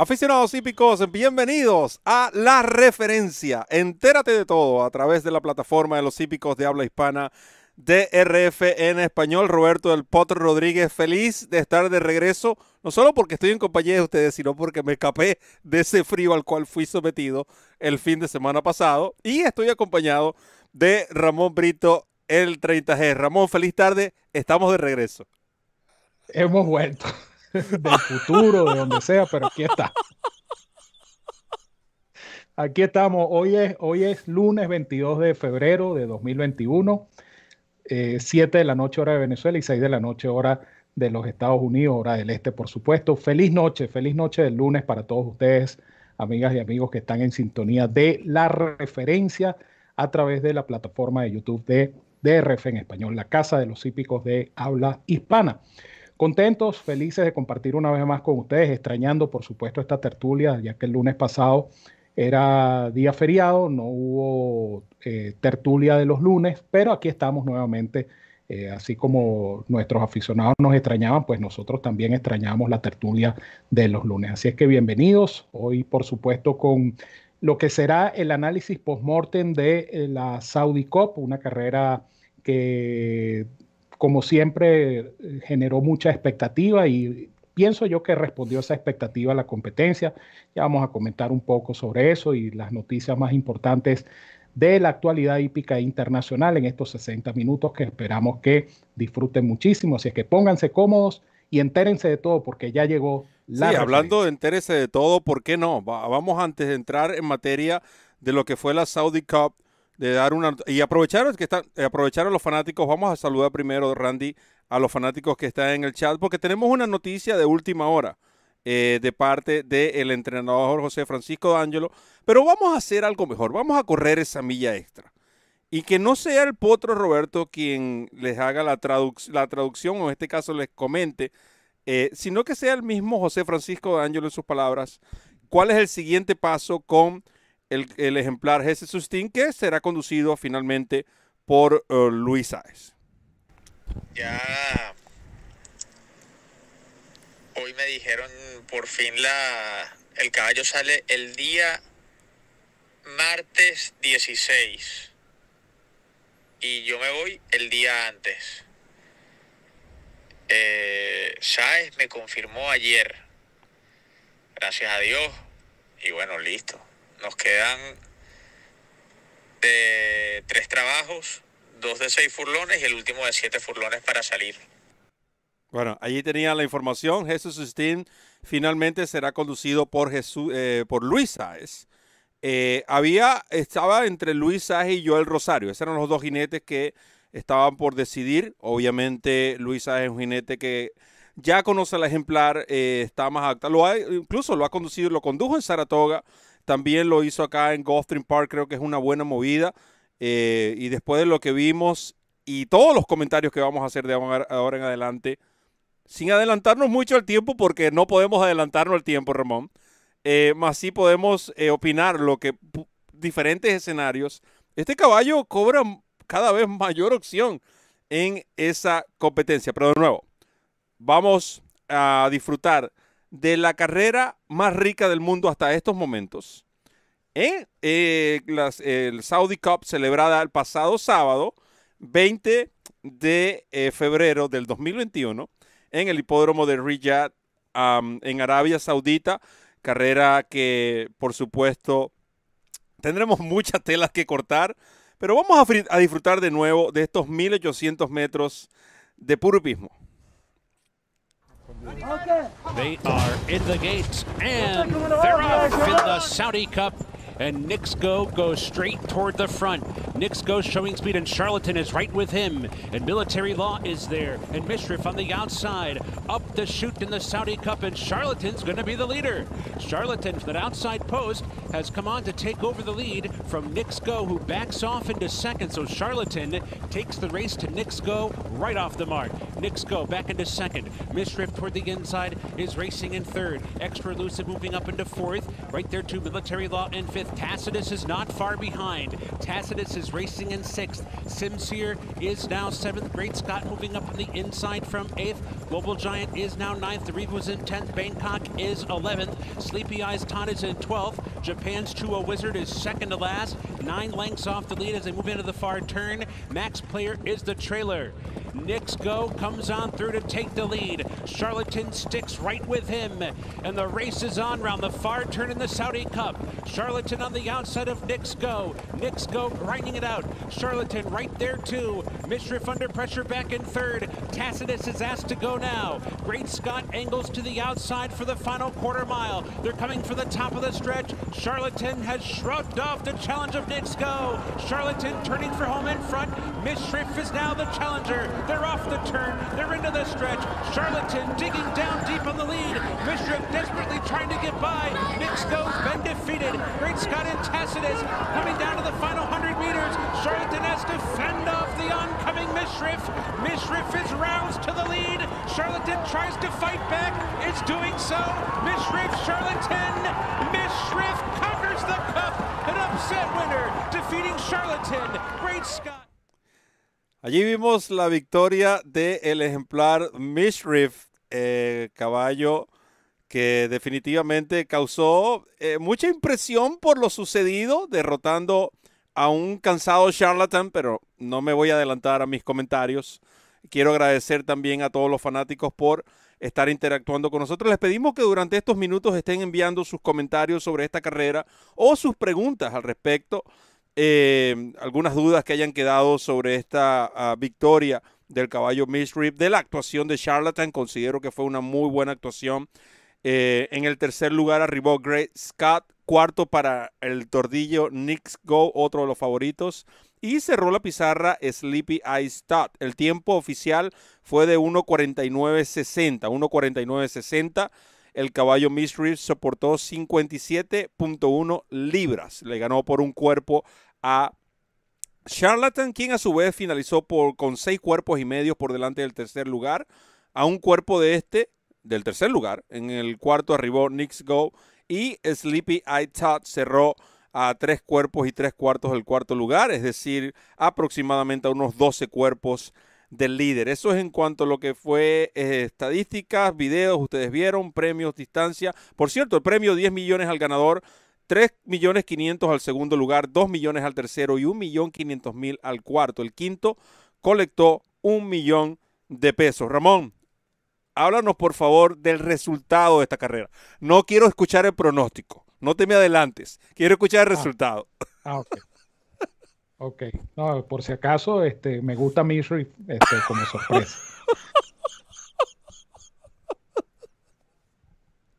Aficionados hípicos, bienvenidos a La Referencia. Entérate de todo a través de la plataforma de los hípicos de habla hispana DRF en español. Roberto del Potro Rodríguez, feliz de estar de regreso, no solo porque estoy en compañía de ustedes, sino porque me escapé de ese frío al cual fui sometido el fin de semana pasado. Y estoy acompañado de Ramón Brito, el 30G. Ramón, feliz tarde, estamos de regreso. Hemos vuelto. Del futuro, de donde sea, pero aquí está. Aquí estamos. Hoy es, hoy es lunes 22 de febrero de 2021, 7 eh, de la noche hora de Venezuela y 6 de la noche hora de los Estados Unidos, hora del este, por supuesto. Feliz noche, feliz noche del lunes para todos ustedes, amigas y amigos que están en sintonía de la referencia a través de la plataforma de YouTube de DRF en español, la Casa de los Hípicos de Habla Hispana. Contentos, felices de compartir una vez más con ustedes, extrañando por supuesto esta tertulia, ya que el lunes pasado era día feriado, no hubo eh, tertulia de los lunes, pero aquí estamos nuevamente, eh, así como nuestros aficionados nos extrañaban, pues nosotros también extrañamos la tertulia de los lunes. Así es que bienvenidos, hoy por supuesto con lo que será el análisis post-mortem de eh, la Saudi Cup, una carrera que como siempre, eh, generó mucha expectativa y pienso yo que respondió a esa expectativa la competencia. Ya vamos a comentar un poco sobre eso y las noticias más importantes de la actualidad hípica internacional en estos 60 minutos que esperamos que disfruten muchísimo. Así es que pónganse cómodos y entérense de todo porque ya llegó la... Sí, hablando de entérense de todo, ¿por qué no? Vamos antes de entrar en materia de lo que fue la Saudi Cup de dar una y aprovechar que están eh, aprovechar a los fanáticos. Vamos a saludar primero, Randy, a los fanáticos que están en el chat, porque tenemos una noticia de última hora eh, de parte del entrenador José Francisco D'Angelo. Pero vamos a hacer algo mejor. Vamos a correr esa milla extra. Y que no sea el potro Roberto quien les haga la, la traducción, o en este caso les comente, eh, sino que sea el mismo José Francisco D'Angelo en sus palabras. ¿Cuál es el siguiente paso con el, ejemplar Jesse Sustin, que será conducido finalmente por uh, Luis Sáez. Ya hoy me dijeron por fin la el caballo sale el día martes 16 y yo me voy el día antes. Eh, Sáez me confirmó ayer, gracias a Dios, y bueno, listo. Nos quedan de tres trabajos, dos de seis furlones y el último de siete furlones para salir. Bueno, allí tenía la información. Jesús Stein finalmente será conducido por, Jesús, eh, por Luis Sáez. Eh, había, estaba entre Luis Sáez y Joel Rosario. Esos eran los dos jinetes que estaban por decidir. Obviamente, Luis Sáez es un jinete que ya conoce el ejemplar, eh, está más acta. Lo incluso lo ha conducido, lo condujo en Saratoga también lo hizo acá en Gulfstream Park, creo que es una buena movida. Eh, y después de lo que vimos y todos los comentarios que vamos a hacer de ahora en adelante, sin adelantarnos mucho al tiempo, porque no podemos adelantarnos al tiempo, Ramón, eh, más sí podemos eh, opinar lo que diferentes escenarios. Este caballo cobra cada vez mayor opción en esa competencia. Pero de nuevo, vamos a disfrutar de la carrera más rica del mundo hasta estos momentos. En eh, el Saudi Cup celebrada el pasado sábado, 20 de eh, febrero del 2021, en el hipódromo de Riyadh, en Arabia Saudita. Carrera que, por supuesto, tendremos muchas telas que cortar, pero vamos a, a disfrutar de nuevo de estos 1800 metros de puro hipismo. They are in the gates and they're off in the Saudi Cup and Nixgo goes straight toward the front. Nixgo showing speed, and Charlatan is right with him. And Military Law is there, and Mishrif on the outside. Up the chute in the Saudi Cup, and Charlatan's going to be the leader. Charlatan from that outside post has come on to take over the lead from Nixgo, who backs off into second. So Charlatan takes the race to Nixgo right off the mark. Nixgo back into second. Mishrif toward the inside is racing in third. Extra Elusive moving up into fourth. Right there to Military Law in fifth. Tacitus is not far behind. Tacitus is racing in sixth. Sincere is now seventh. Great Scott moving up on the inside from eighth. Global Giant is now ninth. The was in tenth. Bangkok is 11th. Sleepy Eyes Todd is in 12th. Japan's Chua Wizard is second to last. Nine lengths off the lead as they move into the far turn. Max Player is the trailer. Nix Go comes on through to take the lead. Charlatan sticks right with him. And the race is on round the far turn in the Saudi Cup. Charlatan on the outside of Nix Go. Nix Go grinding it out. Charlatan right there too. Mishrif under pressure back in third. Tacitus is asked to go now. Great Scott angles to the outside for the final quarter mile. They're coming for the top of the stretch. Charlatan has shrugged off the challenge of Nix Go. Charlatan turning for home in front. Mishrif is now the challenger. They're off the turn. They're into the stretch. Charlatan digging down deep on the lead. Mishrif desperately trying to get by. Nixgo's been defeated. Great Scott and Tacitus coming down to the final 100 meters. Charlatan has to fend off the oncoming Mishrif. Mishrif is roused to the lead. Charlatan tries to fight back. It's doing so. Mishrif, Charlatan. Mishrif conquers the cup. An upset winner, defeating Charlatan. Great Scott. Allí vimos la victoria del ejemplar Mishriff, eh, caballo que definitivamente causó eh, mucha impresión por lo sucedido, derrotando a un cansado charlatan, pero no me voy a adelantar a mis comentarios. Quiero agradecer también a todos los fanáticos por estar interactuando con nosotros. Les pedimos que durante estos minutos estén enviando sus comentarios sobre esta carrera o sus preguntas al respecto eh, algunas dudas que hayan quedado sobre esta ah, victoria del caballo Misrip, de la actuación de Charlatan. Considero que fue una muy buena actuación. Eh, en el tercer lugar arribó Great Scott, cuarto para el tordillo Nix Go, otro de los favoritos. Y cerró la pizarra Sleepy Eyes Tot. El tiempo oficial fue de 1.49.60. 1.49.60. El caballo Misrip soportó 57.1 libras. Le ganó por un cuerpo a Charlatan, quien a su vez finalizó con seis cuerpos y medio por delante del tercer lugar. A un cuerpo de este, del tercer lugar, en el cuarto arribó Nix Go y Sleepy Eye Tot cerró a tres cuerpos y tres cuartos del cuarto lugar, es decir, aproximadamente a unos 12 cuerpos del líder. Eso es en cuanto a lo que fue eh, estadísticas, videos, ustedes vieron, premios, distancia. Por cierto, el premio 10 millones al ganador 3 millones 500 al segundo lugar, 2 millones al tercero y 1 millón 500 mil al cuarto. El quinto colectó un millón de pesos. Ramón, háblanos por favor del resultado de esta carrera. No quiero escuchar el pronóstico, no te me adelantes, quiero escuchar el ah. resultado. Ah, ok. Ok, no, por si acaso, este, me gusta Misery este, como sorpresa.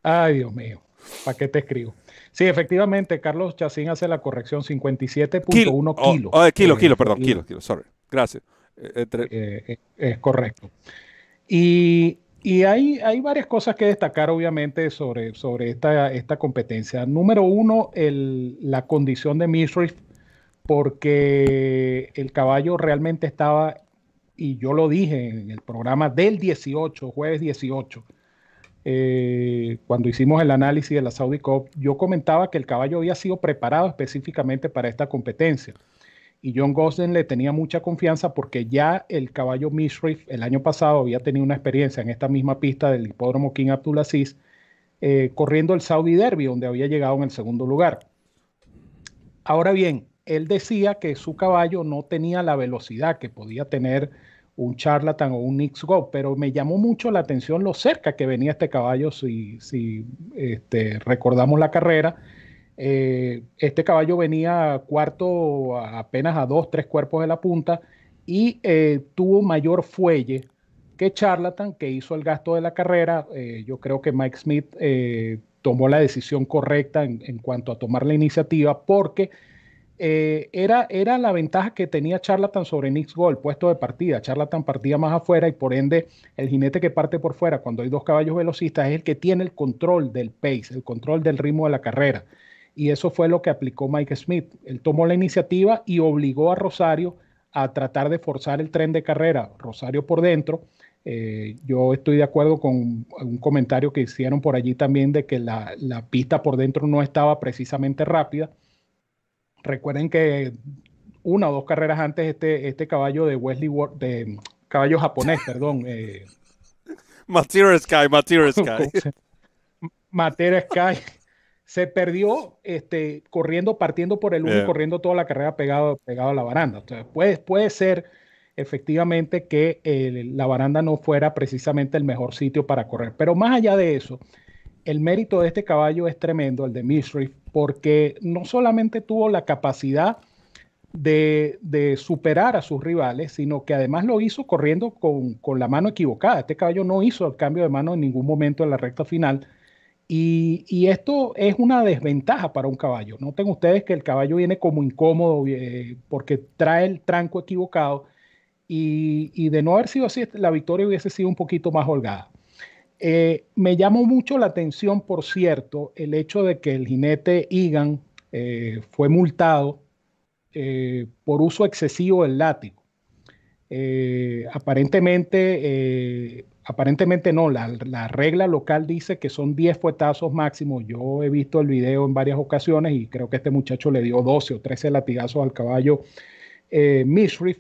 Ay, Dios mío, ¿para qué te escribo? Sí, efectivamente, Carlos Chacín hace la corrección, 57.1 kilo, kilos. Oh, kilo, kilo, perdón, kilo, kilo, sorry. Gracias. Eh, eh, es correcto. Y, hay, hay, varias cosas que destacar, obviamente, sobre, sobre esta, esta competencia. Número uno, el, la condición de Misriff, porque el caballo realmente estaba, y yo lo dije en el programa del 18, jueves 18, eh, cuando hicimos el análisis de la Saudi Cup, yo comentaba que el caballo había sido preparado específicamente para esta competencia. Y John Gosden le tenía mucha confianza porque ya el caballo Mishriff el año pasado había tenido una experiencia en esta misma pista del hipódromo King Abdulaziz, eh, corriendo el Saudi Derby, donde había llegado en el segundo lugar. Ahora bien, él decía que su caballo no tenía la velocidad que podía tener un charlatan o un Nix Go, pero me llamó mucho la atención lo cerca que venía este caballo, si, si este, recordamos la carrera. Eh, este caballo venía cuarto apenas a dos, tres cuerpos de la punta y eh, tuvo mayor fuelle que Charlatan, que hizo el gasto de la carrera. Eh, yo creo que Mike Smith tomó la decisión correcta en, cuanto a tomar la iniciativa porque era, era la ventaja que tenía Charlatan sobre Nix Go, el puesto de partida. Charlatan partía más afuera y por ende el jinete que parte por fuera cuando hay dos caballos velocistas es el que tiene el control del pace, el control del ritmo de la carrera. Y eso fue lo que aplicó Mike Smith. Él tomó la iniciativa y obligó a Rosario a tratar de forzar el tren de carrera. Rosario por dentro eh, yo estoy de acuerdo con un comentario que hicieron por allí también de que la, pista por dentro no estaba precisamente rápida. Recuerden que una o dos carreras antes este, este caballo de Wesley Ward, de caballo japonés, perdón. Eh, Sky, Material Sky. Material Sky se perdió este, corriendo, partiendo por el uno, corriendo toda la carrera pegado, pegado a la baranda. Entonces, puede, puede ser efectivamente que eh, la baranda no fuera precisamente el mejor sitio para correr. Pero más allá de eso, el mérito de este caballo es tremendo, el de Misriff, porque no solamente tuvo la capacidad de, superar a sus rivales, sino que además lo hizo corriendo con, con, la mano equivocada. Este caballo no hizo el cambio de mano en ningún momento en la recta final. Y, esto es una desventaja para un caballo. Noten ustedes que el caballo viene como incómodo eh, porque trae el tranco equivocado y, de no haber sido así, la victoria hubiese sido un poquito más holgada. Eh, me llamó mucho la atención, por cierto, el hecho de que el jinete Egan eh, fue multado eh, por uso excesivo del látigo. aparentemente, aparentemente no, la, la, regla local dice que son 10 fuetazos máximos. Yo he visto el video en varias ocasiones y creo que este muchacho le dio 12 o 13 latigazos al caballo Mishriff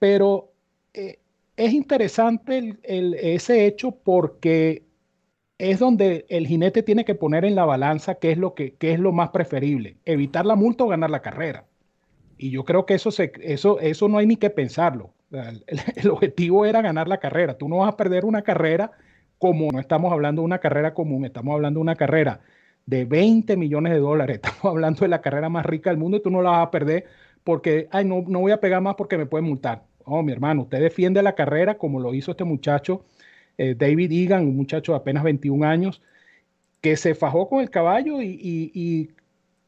pero eh, es interesante ese hecho porque es donde el jinete tiene que poner en la balanza qué es lo, que, es lo más preferible, evitar la multa o ganar la carrera. Y yo creo que eso, eso, eso no hay ni que pensarlo. El, objetivo era ganar la carrera. Tú no vas a perder una carrera como no estamos hablando de una carrera común, estamos hablando de una carrera de 20 millones de dólares, estamos hablando de la carrera más rica del mundo y tú no la vas a perder porque, ay, no, no voy a pegar más porque me pueden multar. Oh, mi hermano, usted defiende la carrera como lo hizo este muchacho, eh, David Egan, un muchacho de apenas 21 años, que se fajó con el caballo y,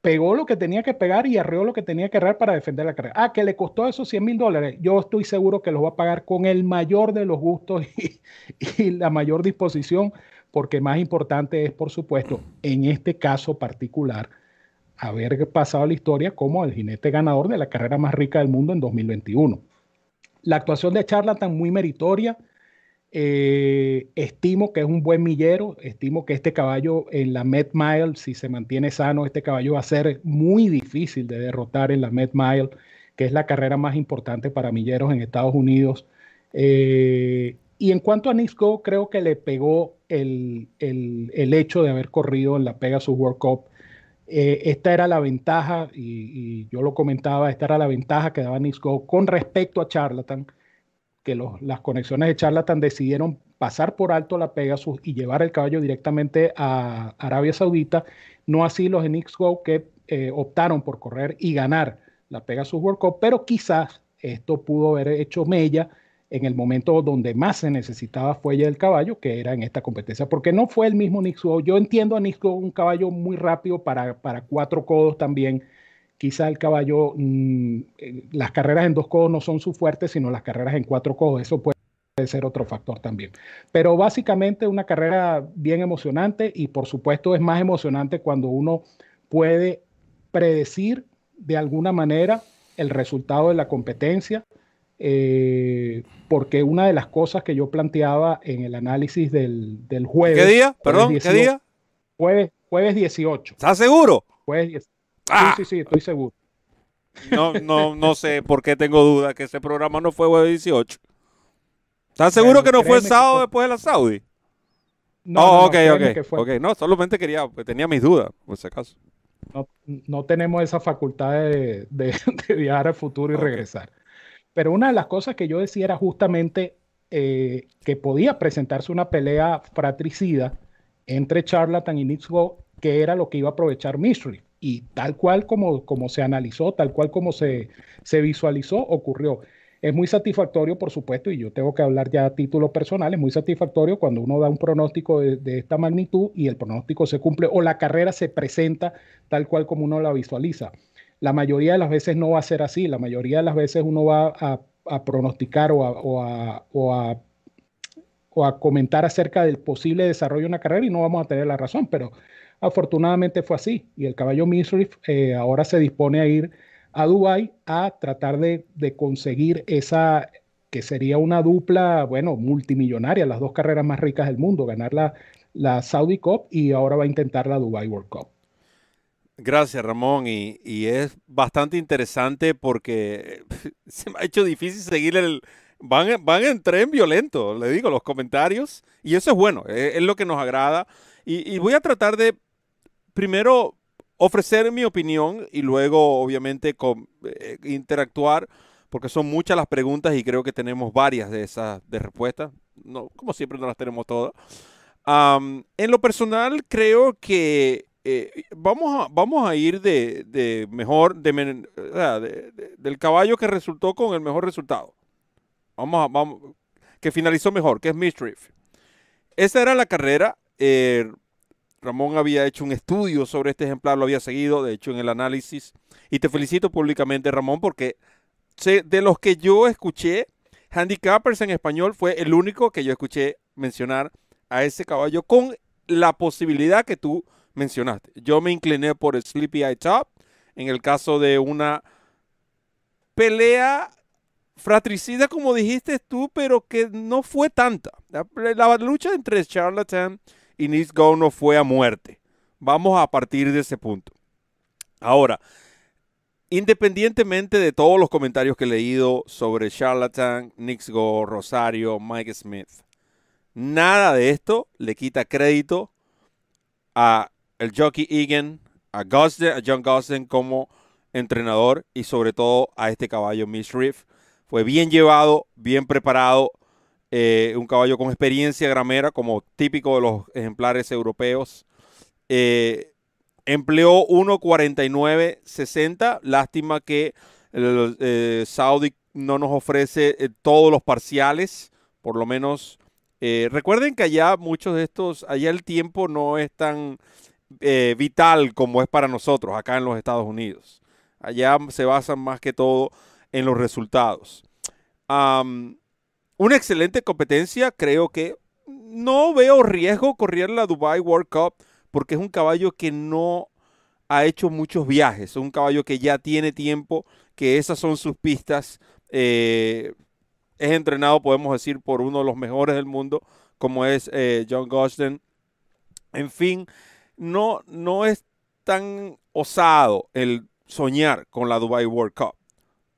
pegó lo que tenía que pegar y arreó lo que tenía que arrear para defender la carrera. Ah, que le costó esos 100 mil dólares. Yo estoy seguro que los va a pagar con el mayor de los gustos y, y la mayor disposición, porque más importante es, por supuesto, en este caso particular, haber pasado la historia como el jinete ganador de la carrera más rica del mundo en 2021. La actuación de Charlatan muy meritoria. Eh, estimo que es un buen millero. Estimo que este caballo en la Met Mile, si se mantiene sano, este caballo va a ser muy difícil de derrotar en la Met Mile, que es la carrera más importante para milleros en Estados Unidos. Eh, y en cuanto a Go, creo que le pegó el, el, hecho de haber corrido en la Pegasus World Cup eh, esta era la ventaja, y, yo lo comentaba, esta era la ventaja que daba Nixgo con respecto a Charlatan, que las conexiones de Charlatan decidieron pasar por alto la Pegasus y llevar el caballo directamente a Arabia Saudita, no así los de Nixgo que eh, optaron por correr y ganar la Pegasus World Cup, pero quizás esto pudo haber hecho mella en el momento donde más se necesitaba fuelle del caballo, que era en esta competencia, porque no fue el mismo Nixo. Yo entiendo a un caballo muy rápido para, para cuatro codos también. Quizá el caballo, mm, eh, las carreras en dos codos no son su fuerte, sino las carreras en cuatro codos. Eso puede ser otro factor también. Pero básicamente una carrera bien emocionante y por supuesto es más emocionante cuando uno puede predecir de alguna manera el resultado de la competencia eh, porque una de las cosas que yo planteaba en el análisis del, jueves. ¿Qué día? Perdón, ¿qué día? Jueves, jueves 18. ¿Estás seguro? Jueves ah. Sí, sí, sí, estoy seguro. No, no, no sé por qué tengo duda que ese programa no fue jueves 18. ¿Estás seguro que no fue el sábado después de la Saudi? No, oh, ok, ok. Ok, no, solamente quería, pues, tenía mis dudas, por si acaso. No, tenemos esa facultad de, viajar al futuro y regresar. Pero una de las cosas que yo decía era justamente eh, que podía presentarse una pelea fratricida entre Charlatan y Nixgo, que era lo que iba a aprovechar Mystery. Y tal cual como, como se analizó, tal cual como se, se visualizó, ocurrió. Es muy satisfactorio, por supuesto, y yo tengo que hablar ya a título personal, es muy satisfactorio cuando uno da un pronóstico de, de, esta magnitud y el pronóstico se cumple o la carrera se presenta tal cual como uno la visualiza. La mayoría de las veces no va a ser así, la mayoría de las veces uno va a, a pronosticar o a, o, a, o, o a comentar acerca del posible desarrollo de una carrera y no vamos a tener la razón, pero afortunadamente fue así y el caballo Misriff eh, ahora se dispone a ir a Dubai a tratar de, de, conseguir esa que sería una dupla, bueno, multimillonaria, las dos carreras más ricas del mundo, ganar la, la Saudi Cup y ahora va a intentar la Dubai World Cup. Gracias, Ramón. Y, y, es bastante interesante porque se me ha hecho difícil seguir el... Van, van en tren violento, le digo, los comentarios. Y eso es bueno, es, es lo que nos agrada. Y, voy a tratar de, primero, ofrecer mi opinión y luego, obviamente, eh, interactuar, porque son muchas las preguntas y creo que tenemos varias de esas de respuestas. No, como siempre, no las tenemos todas. En lo personal, creo que eh, vamos, a, vamos a ir de, de mejor, de, del caballo que resultó con el mejor resultado. Vamos a, vamos, que finalizó mejor, que es Mischief. Esa era la carrera. Eh, Ramón había hecho un estudio sobre este ejemplar, lo había seguido, de hecho, en el análisis. Y te felicito públicamente, Ramón, porque de los que yo escuché, Handicappers en español fue el único que yo escuché mencionar a ese caballo con la posibilidad que tú mencionaste. Yo me incliné por Sleepy Eye Top en el caso de una pelea fratricida, como dijiste tú, pero que no fue tanta. La, la lucha entre Charlatan y Nick Go no fue a muerte. Vamos a partir de ese punto. Ahora, independientemente de todos los comentarios que he leído sobre Charlatan, Nick Go, Rosario, Mike Smith, nada de esto le quita crédito a el jockey Egan, a, Gosden, a John Gosden como entrenador y sobre todo a este caballo Miss Reef. Fue bien llevado, bien preparado, eh, un caballo con experiencia gramera como típico de los ejemplares europeos. Eh, empleó 1.49.60, lástima que eh, Saudi no nos ofrece eh, todos los parciales, por lo menos recuerden que allá muchos de estos, allá el tiempo no es tan vital como es para nosotros acá en los Estados Unidos. Allá se basan más que todo en los resultados. Una excelente competencia, creo que no veo riesgo correr la Dubai World Cup porque es un caballo que no ha hecho muchos viajes, es un caballo que ya tiene tiempo, que esas son sus pistas. Eh, es entrenado, podemos decir, por uno de los mejores del mundo, como es eh, John Gosden. En fin, no, no es tan osado el soñar con la Dubai World Cup.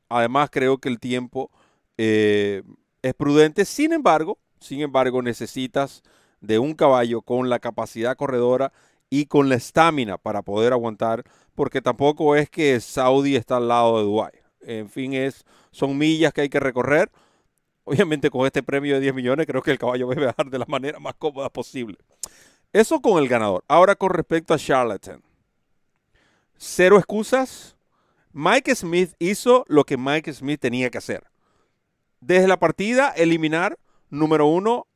Además, creo que el tiempo eh, es prudente. Sin embargo, sin embargo, necesitas de un caballo con la capacidad corredora y con la estamina para poder aguantar, porque tampoco es que Saudi está al lado de Dubai. En fin, es, son millas que hay que recorrer Obviamente con este premio de 10 millones creo que el caballo va a viajar de la manera más cómoda posible. Eso con el ganador. Ahora con respecto a Charlatan. Cero excusas. Mike Smith hizo lo que Mike Smith tenía que hacer. Desde la partida, eliminar, número uno,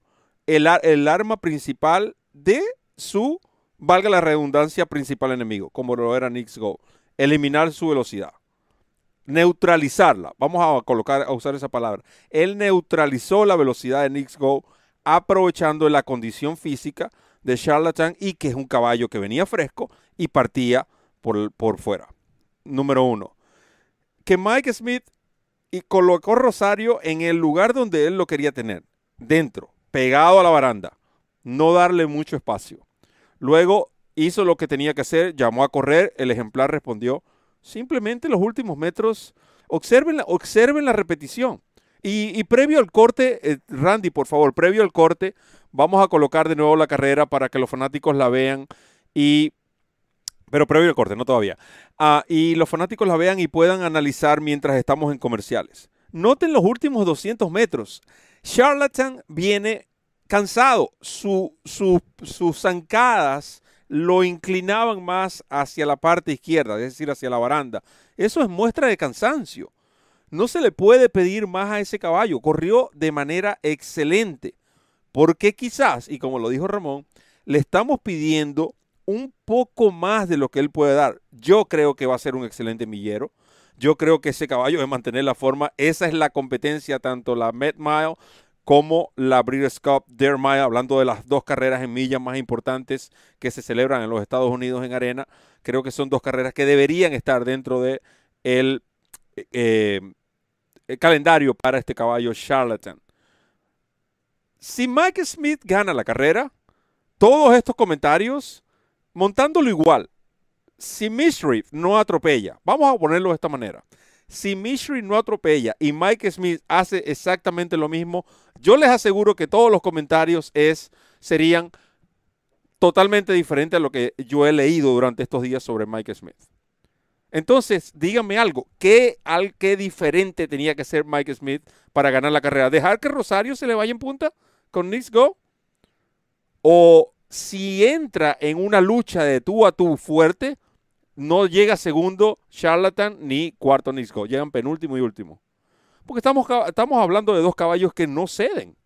el, el arma principal de su, valga la redundancia, principal enemigo, como lo era Nick's Go. Eliminar su velocidad neutralizarla. Vamos a colocar, a usar esa palabra. Él neutralizó la velocidad de Knicks Go aprovechando la condición física de Charlatan y que es un caballo que venía fresco y partía por, por fuera. Número uno. Que Mike Smith y colocó Rosario en el lugar donde él lo quería tener, dentro, pegado a la baranda, no darle mucho espacio. Luego hizo lo que tenía que hacer, llamó a correr, el ejemplar respondió Simplemente los últimos metros, observen la, observen la repetición. Y, previo al corte, eh, Randy, por favor, previo al corte, vamos a colocar de nuevo la carrera para que los fanáticos la vean. Y, pero previo al corte, no todavía. Ah, y los fanáticos la vean y puedan analizar mientras estamos en comerciales. Noten los últimos 200 metros. Charlatan viene cansado. Su, su, sus zancadas lo inclinaban más hacia la parte izquierda, es decir, hacia la baranda. Eso es muestra de cansancio. No se le puede pedir más a ese caballo. Corrió de manera excelente. Porque quizás, y como lo dijo Ramón, le estamos pidiendo un poco más de lo que él puede dar. Yo creo que va a ser un excelente millero. Yo creo que ese caballo debe mantener la forma. Esa es la competencia, tanto la Met Mile como la Breeders' Cup Dare Mile, hablando de las dos carreras en millas más importantes que se celebran en los Estados Unidos en arena. Creo que son dos carreras que deberían estar dentro de eh, el calendario para este caballo Charlatan. Si Mike Smith gana la carrera, todos estos comentarios montándolo igual, si Mystery no atropella, vamos a ponerlo de esta manera. Si Mystery no atropella y Mike Smith hace exactamente lo mismo, yo les aseguro que todos los comentarios es, serían totalmente diferentes a lo que yo he leído durante estos días sobre Mike Smith. Entonces, díganme algo, ¿qué, al, ¿qué diferente tenía que ser Mike Smith para ganar la carrera? ¿Dejar que Rosario se le vaya en punta con Knicks Go? ¿O si entra en una lucha de tú a tú fuerte, no llega segundo Charlatan ni cuarto Nisco, llegan penúltimo y último. Porque estamos, estamos hablando de dos caballos que no ceden.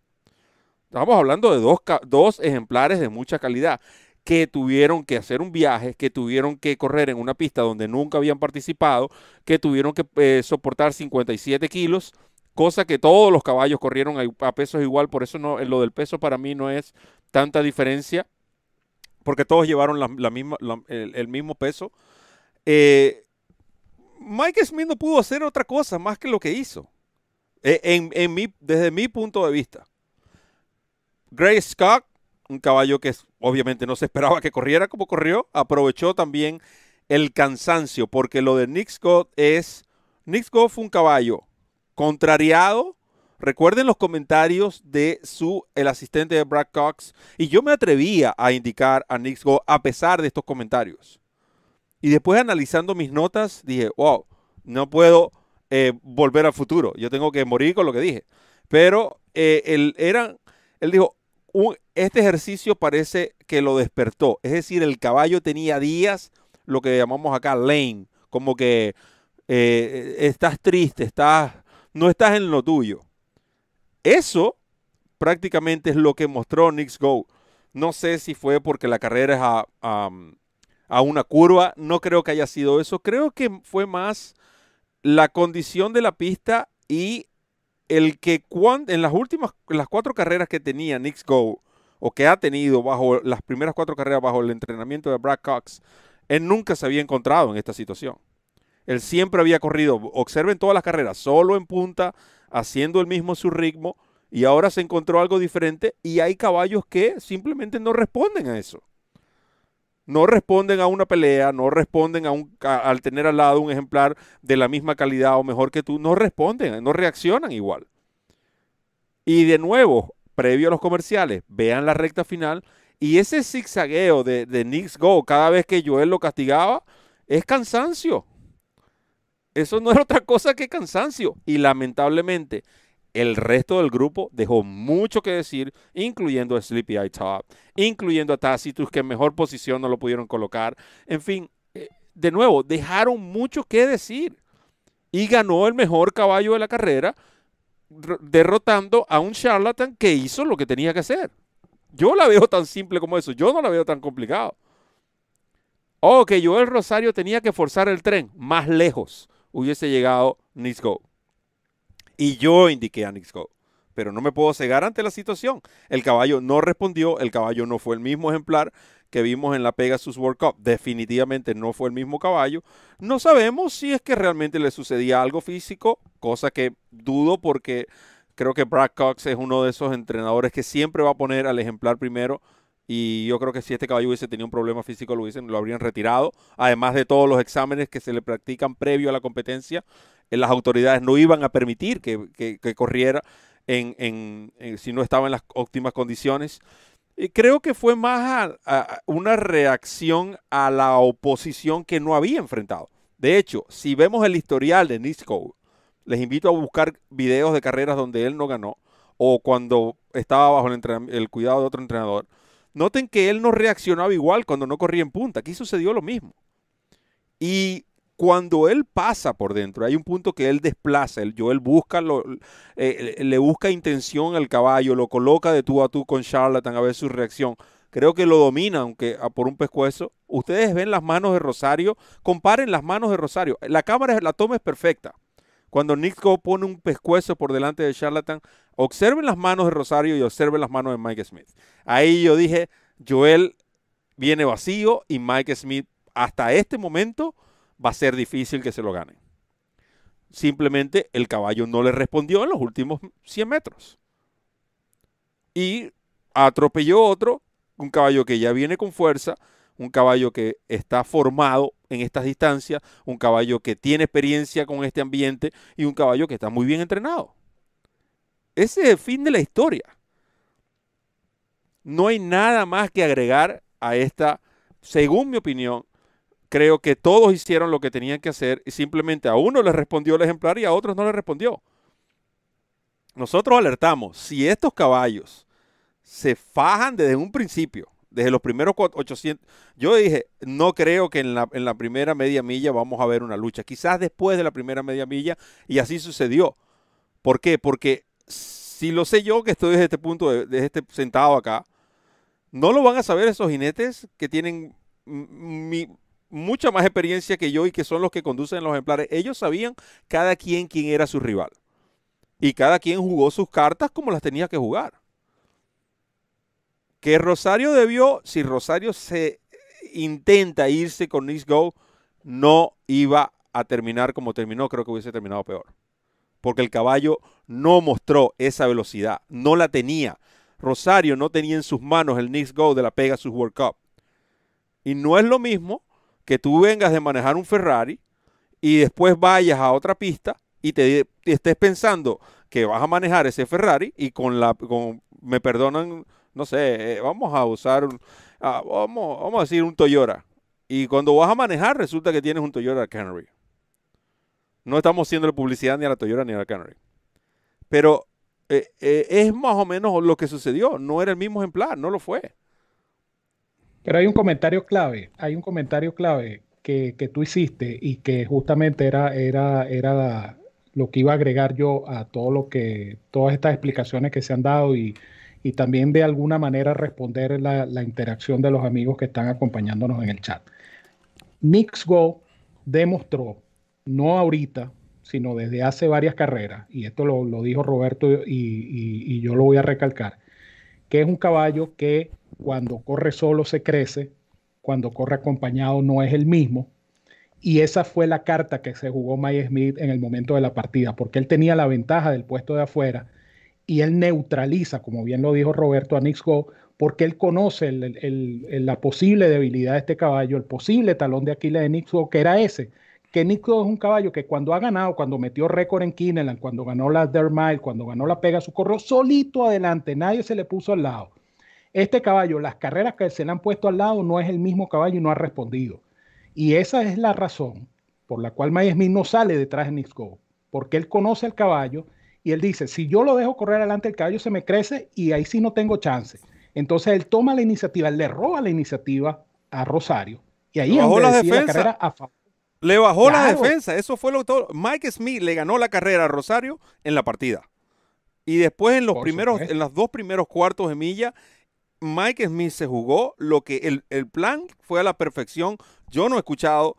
Estamos hablando de dos, dos ejemplares de mucha calidad que tuvieron que hacer un viaje, que tuvieron que correr en una pista donde nunca habían participado, que tuvieron que eh, soportar 57 kilos, cosa que todos los caballos corrieron a, a pesos igual, por eso no, lo del peso para mí no es tanta diferencia porque todos llevaron la, misma, el, mismo peso. Eh, Mike Smith no pudo hacer otra cosa más que lo que hizo, eh, en, mi, desde mi punto de vista. Gray Scott, un caballo que obviamente no se esperaba que corriera como corrió, aprovechó también el cansancio, porque lo de Nick Scott es, Nick Scott fue un caballo contrariado, Recuerden los comentarios de su, el asistente de Brad Cox. Y yo me atrevía a indicar a Nick Go a pesar de estos comentarios. Y después analizando mis notas, dije, wow, no puedo eh, volver al futuro. Yo tengo que morir con lo que dije. Pero eh, él, él dijo, este ejercicio parece que lo despertó. Es decir, el caballo tenía días, lo que llamamos acá lame, como que eh, estás triste, estás, no estás en lo tuyo. Eso prácticamente es lo que mostró Knicks Go. No sé si fue porque la carrera es a, una curva, no creo que haya sido eso. Creo que fue más la condición de la pista y el que en las últimas, las cuatro carreras que tenía Knicks Go, o que ha tenido bajo las primeras cuatro carreras bajo el entrenamiento de Brad Cox, él nunca se había encontrado en esta situación. Él siempre había corrido, observen todas las carreras, solo en punta, haciendo el mismo su ritmo y ahora se encontró algo diferente y hay caballos que simplemente no responden a eso. No responden a una pelea, no responden a un, al tener al lado un ejemplar de la misma calidad o mejor que tú, no responden, no reaccionan igual. Y de nuevo, previo a los comerciales, vean la recta final y ese zigzagueo de, de Knicks Go cada vez que Joel lo castigaba es cansancio. Eso no era otra cosa que cansancio. Y lamentablemente, el resto del grupo dejó mucho que decir, incluyendo a Sleepy Eye Top, incluyendo a Tacitus, que en mejor posición no lo pudieron colocar. En fin, eh, de nuevo, dejaron mucho que decir. Y ganó el mejor caballo de la carrera, derrotando a un charlatan que hizo lo que tenía que hacer. Yo la veo tan simple como eso, yo no la veo tan complicado. Oh, que Joel Rosario tenía que forzar el tren más lejos hubiese llegado Go. Y yo indiqué a Go. Pero no me puedo cegar ante la situación. El caballo no respondió, el caballo no fue el mismo ejemplar que vimos en la Pegasus World Cup. Definitivamente no fue el mismo caballo. No sabemos si es que realmente le sucedía algo físico, cosa que dudo porque creo que Brad Cox es uno de esos entrenadores que siempre va a poner al ejemplar primero y yo creo que si este caballo hubiese tenido un problema físico, lo, hubiesen, lo habrían retirado. Además de todos los exámenes que se le practican previo a la competencia, eh, las autoridades no iban a permitir que, corriera en, si no estaba en las óptimas condiciones. Y creo que fue más una reacción a la oposición que no había enfrentado. De hecho, si vemos el historial de Nisco, les invito a buscar videos de carreras donde él no ganó o cuando estaba bajo el cuidado de otro entrenador Noten que él no reaccionaba igual cuando no corría en punta. Aquí sucedió lo mismo. Y cuando él pasa por dentro, hay un punto que él desplaza, el Joel busca, lo, eh, le busca intención al caballo, lo coloca de tú a tú con Charlatan a ver su reacción. Creo que lo domina, aunque por un pescuezo. Ustedes ven las manos de Rosario, comparen las manos de Rosario. La cámara, la toma es perfecta. Cuando Nick Go pone un pescuezo por delante de Charlatan, observen las manos de Rosario y observen las manos de Mike Smith. Ahí yo dije, Joel viene vacío y Mike Smith hasta este momento va a ser difícil que se lo gane. Simplemente el caballo no le respondió en los últimos 100 metros. Y atropelló otro, un caballo que ya viene con fuerza, un caballo que está formado en estas distancias, un caballo que tiene experiencia con este ambiente y un caballo que está muy bien entrenado. Ese es el fin de la historia. No hay nada más que agregar a esta, según mi opinión, creo que todos hicieron lo que tenían que hacer y simplemente a uno le respondió el ejemplar y a otros no le respondió. Nosotros alertamos, si estos caballos se fajan desde un principio, desde los primeros 800, yo dije, no creo que en la, en la primera media milla vamos a ver una lucha, quizás después de la primera media milla y así sucedió. ¿Por qué? Porque si lo sé yo que estoy desde este punto, de, este sentado acá, no lo van a saber esos jinetes que tienen mi, mucha más experiencia que yo y que son los que conducen los ejemplares, ellos sabían cada quien quién era su rival. Y cada quien jugó sus cartas como las tenía que jugar. Que Rosario debió, si Rosario se intenta irse con Nice Go, no iba a terminar como terminó, creo que hubiese terminado peor. Porque el caballo no mostró esa velocidad, no la tenía. Rosario no tenía en sus manos el Nice Go de la Pegasus World Cup. Y no es lo mismo que tú vengas de manejar un Ferrari y después vayas a otra pista y te, estés pensando que vas a manejar ese Ferrari y con la, con, me perdonan, no sé, eh, vamos a usar, un, ah, vamos, vamos a decir un Toyota. Y cuando vas a manejar resulta que tienes un Toyota Camry. No estamos haciendo publicidad ni a la Toyota ni a la Camry. Pero eh, eh, es más o menos lo que sucedió. No era el mismo ejemplar, no lo fue. Pero hay un comentario clave, hay un comentario clave que, tú hiciste y que justamente era, era, era lo que iba a agregar yo a todo lo que, todas estas explicaciones que se han dado y, también de alguna manera responder la, la, interacción de los amigos que están acompañándonos en el chat. Go demostró, no ahorita, sino desde hace varias carreras, y esto lo, dijo Roberto y, y yo lo voy a recalcar, que es un caballo que cuando corre solo se crece, cuando corre acompañado no es el mismo. Y esa fue la carta que se jugó Mike Smith en el momento de la partida, porque él tenía la ventaja del puesto de afuera y él neutraliza, como bien lo dijo Roberto, a Go, porque él conoce la posible debilidad de este caballo, el posible talón de Aquiles de Nix Go, que era ese, que Nix Go es un caballo que cuando ha ganado, cuando metió récord en Kineland, cuando ganó la Dermile, cuando ganó la Pega, su correo solito adelante, nadie se le puso al lado. Este caballo, las carreras que se le han puesto al lado, no es el mismo caballo y no ha respondido. Y esa es la razón por la cual May Smith no sale detrás de Nix Go, porque él conoce el caballo y él dice, si yo lo dejo correr adelante, el caballo se me crece y ahí sí no tengo chance. Entonces él toma la iniciativa, le roba la iniciativa a Rosario y ahí bajó la defensa. Le bajó la defensa, eso fue lo que todo. Mike Smith le ganó la carrera a Rosario en la partida. Y después en los primeros, en los dos primeros cuartos de milla, Mike Smith se jugó lo que el, plan fue a la perfección. Yo no he escuchado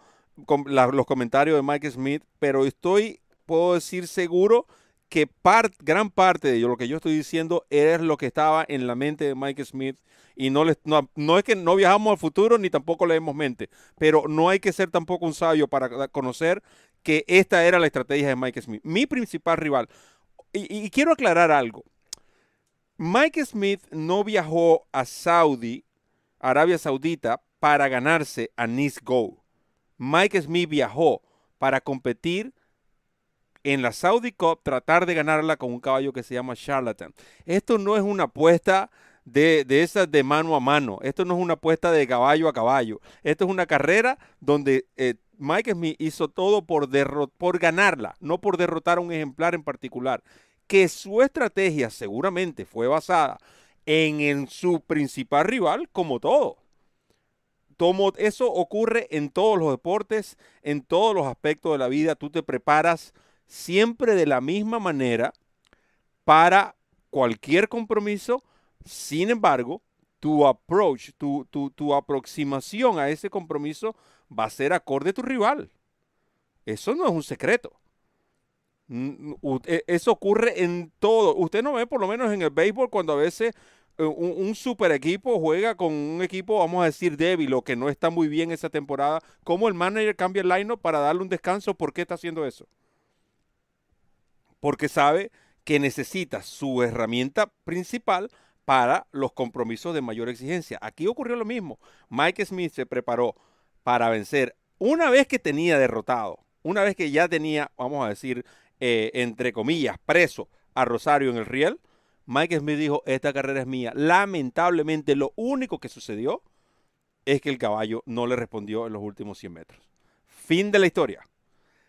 los comentarios de Mike Smith, pero estoy, puedo decir seguro que gran parte de lo que yo estoy diciendo es lo que estaba en la mente de Mike Smith y no, no, es que no viajamos al futuro ni tampoco leemos mente, pero no hay que ser tampoco un sabio para conocer que esta era la estrategia de Mike Smith. Mi principal rival, y quiero aclarar algo, Mike Smith no viajó a Saudi, Arabia Saudita, para ganarse a Nice Go. Mike Smith viajó para competir en la Saudi Cup, tratar de ganarla con un caballo que se llama Charlatan. Esto no es una apuesta de, de esas de mano a mano. Esto no es una apuesta de caballo a caballo. Esto es una carrera donde eh, Mike Smith hizo todo por, ganarla, no por derrotar a un ejemplar en particular que su estrategia seguramente fue basada en, su principal rival, como todo. tomo, eso ocurre en todos los deportes, en todos los aspectos de la vida. Tú te preparas siempre de la misma manera para cualquier compromiso. Sin embargo, tu approach, tu, tu, tu aproximación a ese compromiso va a ser acorde a tu rival. Eso no es un secreto. E, eso ocurre en todo. Usted no ve, por lo menos en el béisbol, cuando a veces eh, un, super equipo juega con un equipo, vamos a decir, débil o que no está muy bien esa temporada. ¿Cómo el manager cambia el line para darle un descanso? ¿Por qué está haciendo eso? Porque sabe que necesita su herramienta principal para los compromisos de mayor exigencia. Aquí ocurrió lo mismo. Mike Smith se preparó para vencer una vez que tenía derrotado, una vez que ya tenía, vamos a decir, eh, entre comillas, preso a Rosario en el Riel, Mike Smith dijo, esta carrera es mía. Lamentablemente, lo único que sucedió es que el caballo no le respondió en los últimos 100 metros. Fin de la historia.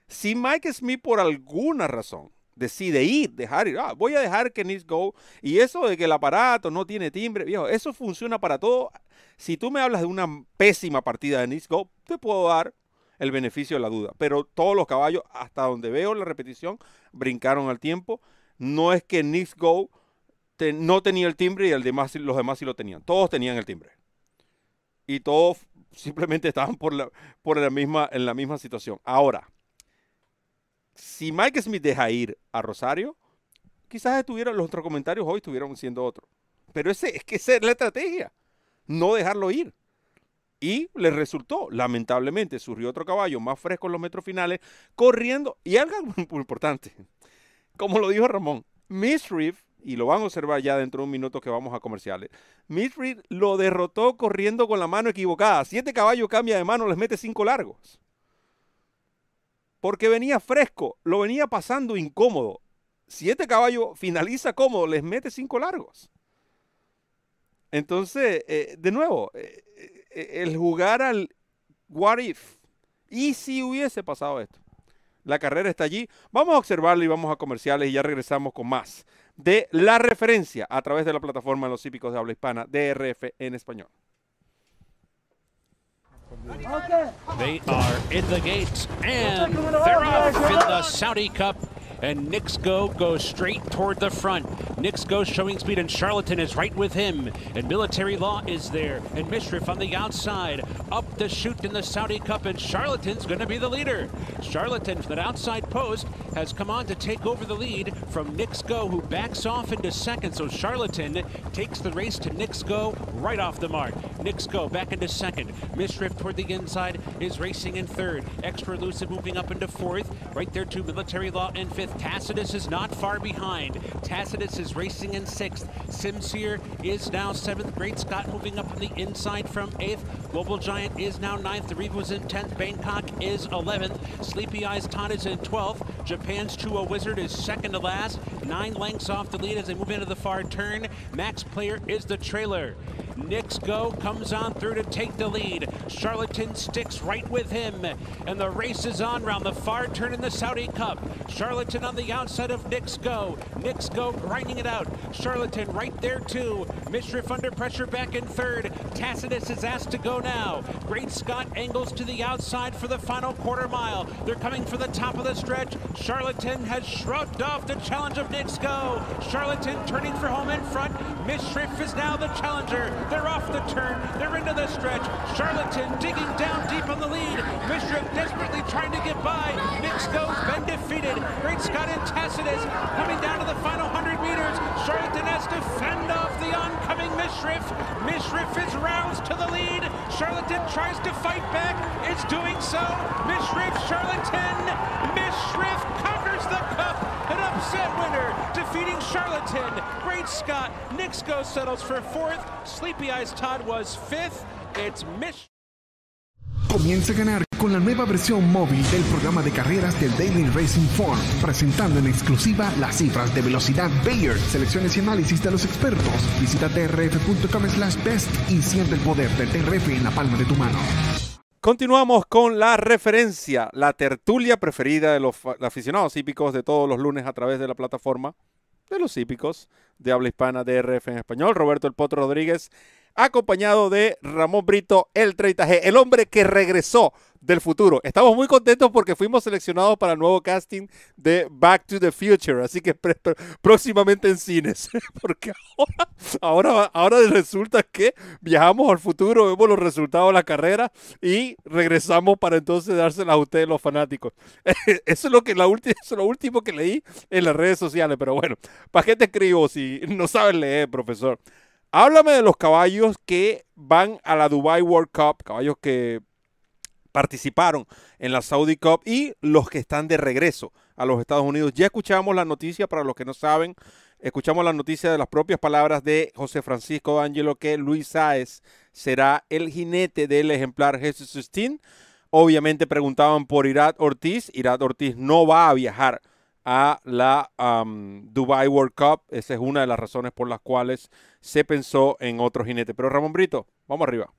Si Mike Smith por alguna razón decide ir, dejar ir, ah, voy a dejar que Nick go, y eso de que el aparato no tiene timbre, viejo, eso funciona para todo. Si tú me hablas de una pésima partida de Nick go, te puedo dar el beneficio de la duda. Pero todos los caballos, hasta donde veo la repetición, brincaron al tiempo. No es que Nix Go no tenía el timbre y el demás, los demás sí lo tenían. Todos tenían el timbre. Y todos simplemente estaban por la, por la misma, en la misma situación. Ahora, si Mike Smith deja ir a Rosario, quizás estuvieran los otros comentarios hoy estuvieran siendo otros. Pero ese, es que esa es la estrategia. No dejarlo ir. Y le resultó, lamentablemente, surgió otro caballo más fresco en los metros finales, corriendo. Y algo importante, como lo dijo Ramón, Miss y lo van a observar ya dentro de un minuto que vamos a comerciales, Miss lo derrotó corriendo con la mano equivocada. Siete caballos cambia de mano, les mete cinco largos. Porque venía fresco, lo venía pasando incómodo. Siete caballos finaliza cómodo, les mete cinco largos. Entonces, eh, de nuevo, eh, e, el jugar al what if. ¿Y si hubiese pasado esto? La carrera está allí. Vamos a observarlo y vamos a comerciales y ya regresamos con más de la referencia a través de la plataforma de los hípicos de habla hispana, DRF en español. They are in the gates and they're off in the Saudi Cup and Nixgo goes straight toward the front. Nixgo showing speed, and Charlatan is right with him. And Military Law is there, and Mishriff on the outside. Up the chute in the Saudi Cup, and Charlatan's going to be the leader. Charlatan from that outside post has come on to take over the lead from Nixgo, who backs off into second. So Charlatan takes the race to Nixgo right off the mark. Nixgo back into second. Mishriff toward the inside is racing in third. Extra Lucid moving up into fourth. Right there to Military Law in fifth. Tacitus is not far behind. Tacitus is racing in sixth. Simseer is now seventh. Great Scott moving up on the inside from eighth. Global Giant is now ninth. The Reeve was in tenth. Bangkok is eleventh. Sleepy Eyes Todd is in twelfth. Japan's Chua Wizard is second to last. Nine lengths off the lead as they move into the far turn. Max Player is the trailer. Nix Go comes on through to take the lead. Charlatan sticks right with him. And the race is on round the far turn in the Saudi Cup. Charlatan on the outside of Nix Go. Grinding it out. Charlatan right there too. Mishriff under pressure back in third. Tacitus is asked to go now. Great Scott angles to the outside for the final quarter mile. They're coming for the top of the stretch. Charlatan has shrugged off the challenge of Nix Go. Charlatan turning for home in front. Mishriff is now the challenger. They're off the turn. They're into the stretch. Charlatan digging down deep on the lead. Mishriff desperately trying to get by. Nixco's been defeated. Great Scott and Tacitus coming down to the final 100 meters. Charlatan has to fend off the oncoming Miss Shrift. Miss Mishriff is roused to the lead. Charlatan tries to fight back. It's doing so. Mishriff, Charlatan. Mishriff conquers the cup. An upset winner, defeating Charlatan. Great Scott. Nixco settles for fourth. Sleepy Eyes Todd was fifth. It's Mish. Comienza a ganar con la nueva versión móvil del programa de carreras del Daily Racing Form, presentando en exclusiva las cifras de velocidad Bayer, selecciones y análisis de los expertos. Visita trf.com slash best y siente el poder del TRF en la palma de tu mano. Continuamos con la referencia, la tertulia preferida de los aficionados hípicos de todos los lunes a través de la plataforma de los hípicos de habla hispana DRF en español. Roberto El Potro Rodríguez acompañado de Ramón Brito, el 30G, el hombre que regresó del futuro. Estamos muy contentos porque fuimos seleccionados para el nuevo casting de Back to the Future, así que próximamente en cines, porque ahora, ahora, ahora resulta que viajamos al futuro, vemos los resultados de la carrera y regresamos para entonces dárselas a ustedes los fanáticos. Eso es lo que la eso es lo último que leí en las redes sociales, pero bueno, ¿para qué te escribo si no sabes leer, profesor? Háblame de los caballos que van a la Dubai World Cup, caballos que participaron en la Saudi Cup y los que están de regreso a los Estados Unidos. Ya escuchamos la noticia, para los que no saben, escuchamos la noticia de las propias palabras de José Francisco Ángelo que Luis Sáez será el jinete del ejemplar Jesus 16. Obviamente preguntaban por Irat Ortiz. Irat Ortiz no va a viajar a la Dubai World Cup. Esa es una de las razones por las cuales se pensó en otro jinete. Pero Ramón Brito, vamos arriba.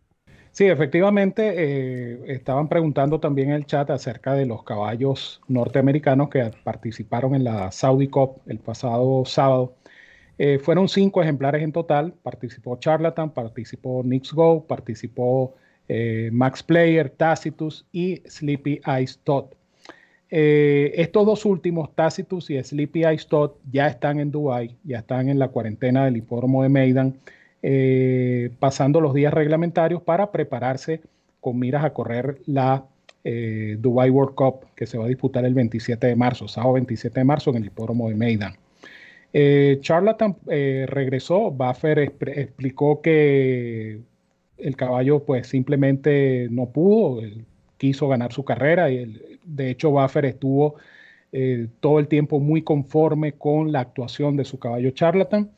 Sí, efectivamente, eh, estaban preguntando también en el chat acerca de los caballos norteamericanos que participaron en la Saudi Cup el pasado sábado. Eh, fueron cinco ejemplares en total. Participó Charlatan, participó Nix Go, participó eh, Max Player, Tacitus y Sleepy Ice Todd. estos dos últimos, Tacitus y Sleepy Ice Todd, ya están en Dubai, ya están en la cuarentena del hipódromo de Maidan eh, pasando los días reglamentarios para prepararse con miras a correr la eh, Dubai World Cup que se va a disputar el 27 de marzo, sábado 27 de marzo en el hipódromo de Maidan. Eh, Charlatan regresó, Buffer explicó que el caballo pues simplemente no pudo, quiso ganar su carrera y de hecho Buffer estuvo todo el tiempo muy conforme con la actuación de su caballo Charlatan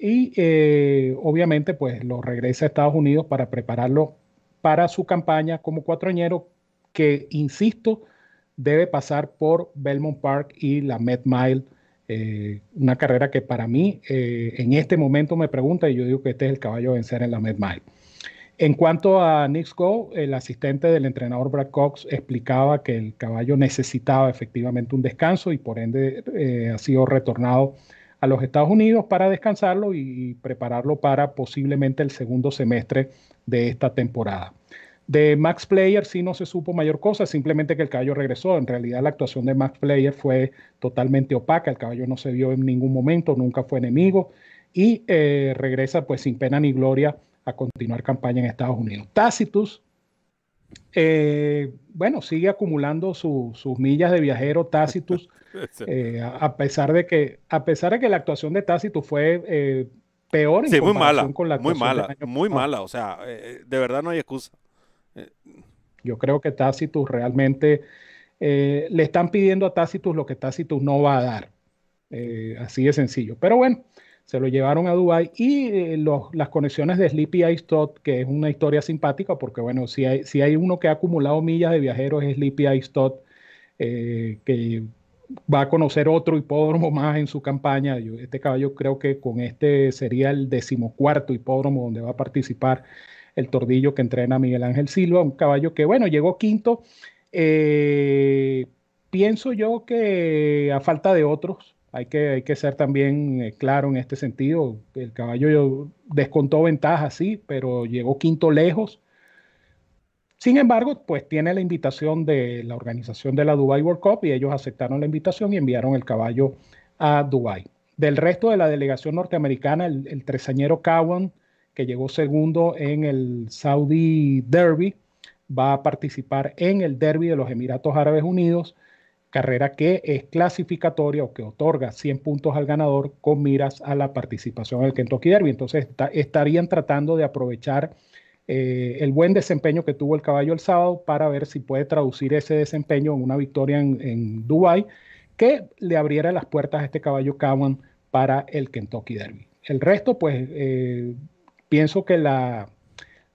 y eh, obviamente pues lo regresa a Estados Unidos para prepararlo para su campaña como cuatroñero que, insisto, debe pasar por Belmont Park y la Met Mile, eh, una carrera que para mí eh, en este momento me pregunta y yo digo que este es el caballo a vencer en la Met Mile. En cuanto a Nix Go, el asistente del entrenador Brad Cox explicaba que el caballo necesitaba efectivamente un descanso y por ende ha sido retornado a los Estados Unidos para descansarlo y prepararlo para posiblemente el segundo semestre de esta temporada. De Max Player sí no se supo mayor cosa, simplemente que el caballo regresó. En realidad la actuación de Max Player fue totalmente opaca, el caballo no se vio en ningún momento, nunca fue enemigo y eh, regresa pues sin pena ni gloria a continuar campaña en Estados Unidos. Tacitus, eh, bueno, sigue acumulando sus millas de viajero Tacitus. Eh, a, pesar de que, a pesar de que la actuación de Tácito fue eh, peor en muy mala, con la muy mala, muy mala, o sea, eh, de verdad no hay excusa. Yo creo que Tacitus realmente le están pidiendo a Tacitus lo que Tacitus no va a dar. así de sencillo. Pero bueno, se lo llevaron a Dubai y las conexiones de Sleepy Ice Todd, que es una historia simpática, porque bueno, si hay, si hay uno que ha acumulado millas de viajeros es Sleepy Ice Todd, que va a conocer otro hipódromo más en su campaña. este caballo creo que con este sería el decimocuarto hipódromo donde va a participar el tordillo que entrena Miguel Ángel Silva, un caballo que, bueno, llegó quinto. Eh, pienso yo que a falta de otros, hay que, hay que ser también eh, claro en este sentido. El caballo descontó ventaja, sí, pero llegó quinto lejos. Sin embargo, pues tiene la invitación de la organización de la Dubai World Cup y ellos aceptaron la invitación y enviaron el caballo a Dubai. Del resto de la delegación norteamericana, el, tresañero Cowan, que llegó segundo en el Saudi Derby, va a participar en el Derby de los Emiratos Árabes Unidos, carrera que es clasificatoria o que otorga 100 puntos al ganador con miras a la participación en el Kentucky Derby. Entonces estarían tratando de aprovechar eh, el buen desempeño que tuvo el caballo el sábado para ver si puede traducir ese desempeño en una victoria en, en Dubai que le abriera las puertas a este caballo Cowan para el Kentucky Derby. El resto, pues, eh, pienso que la,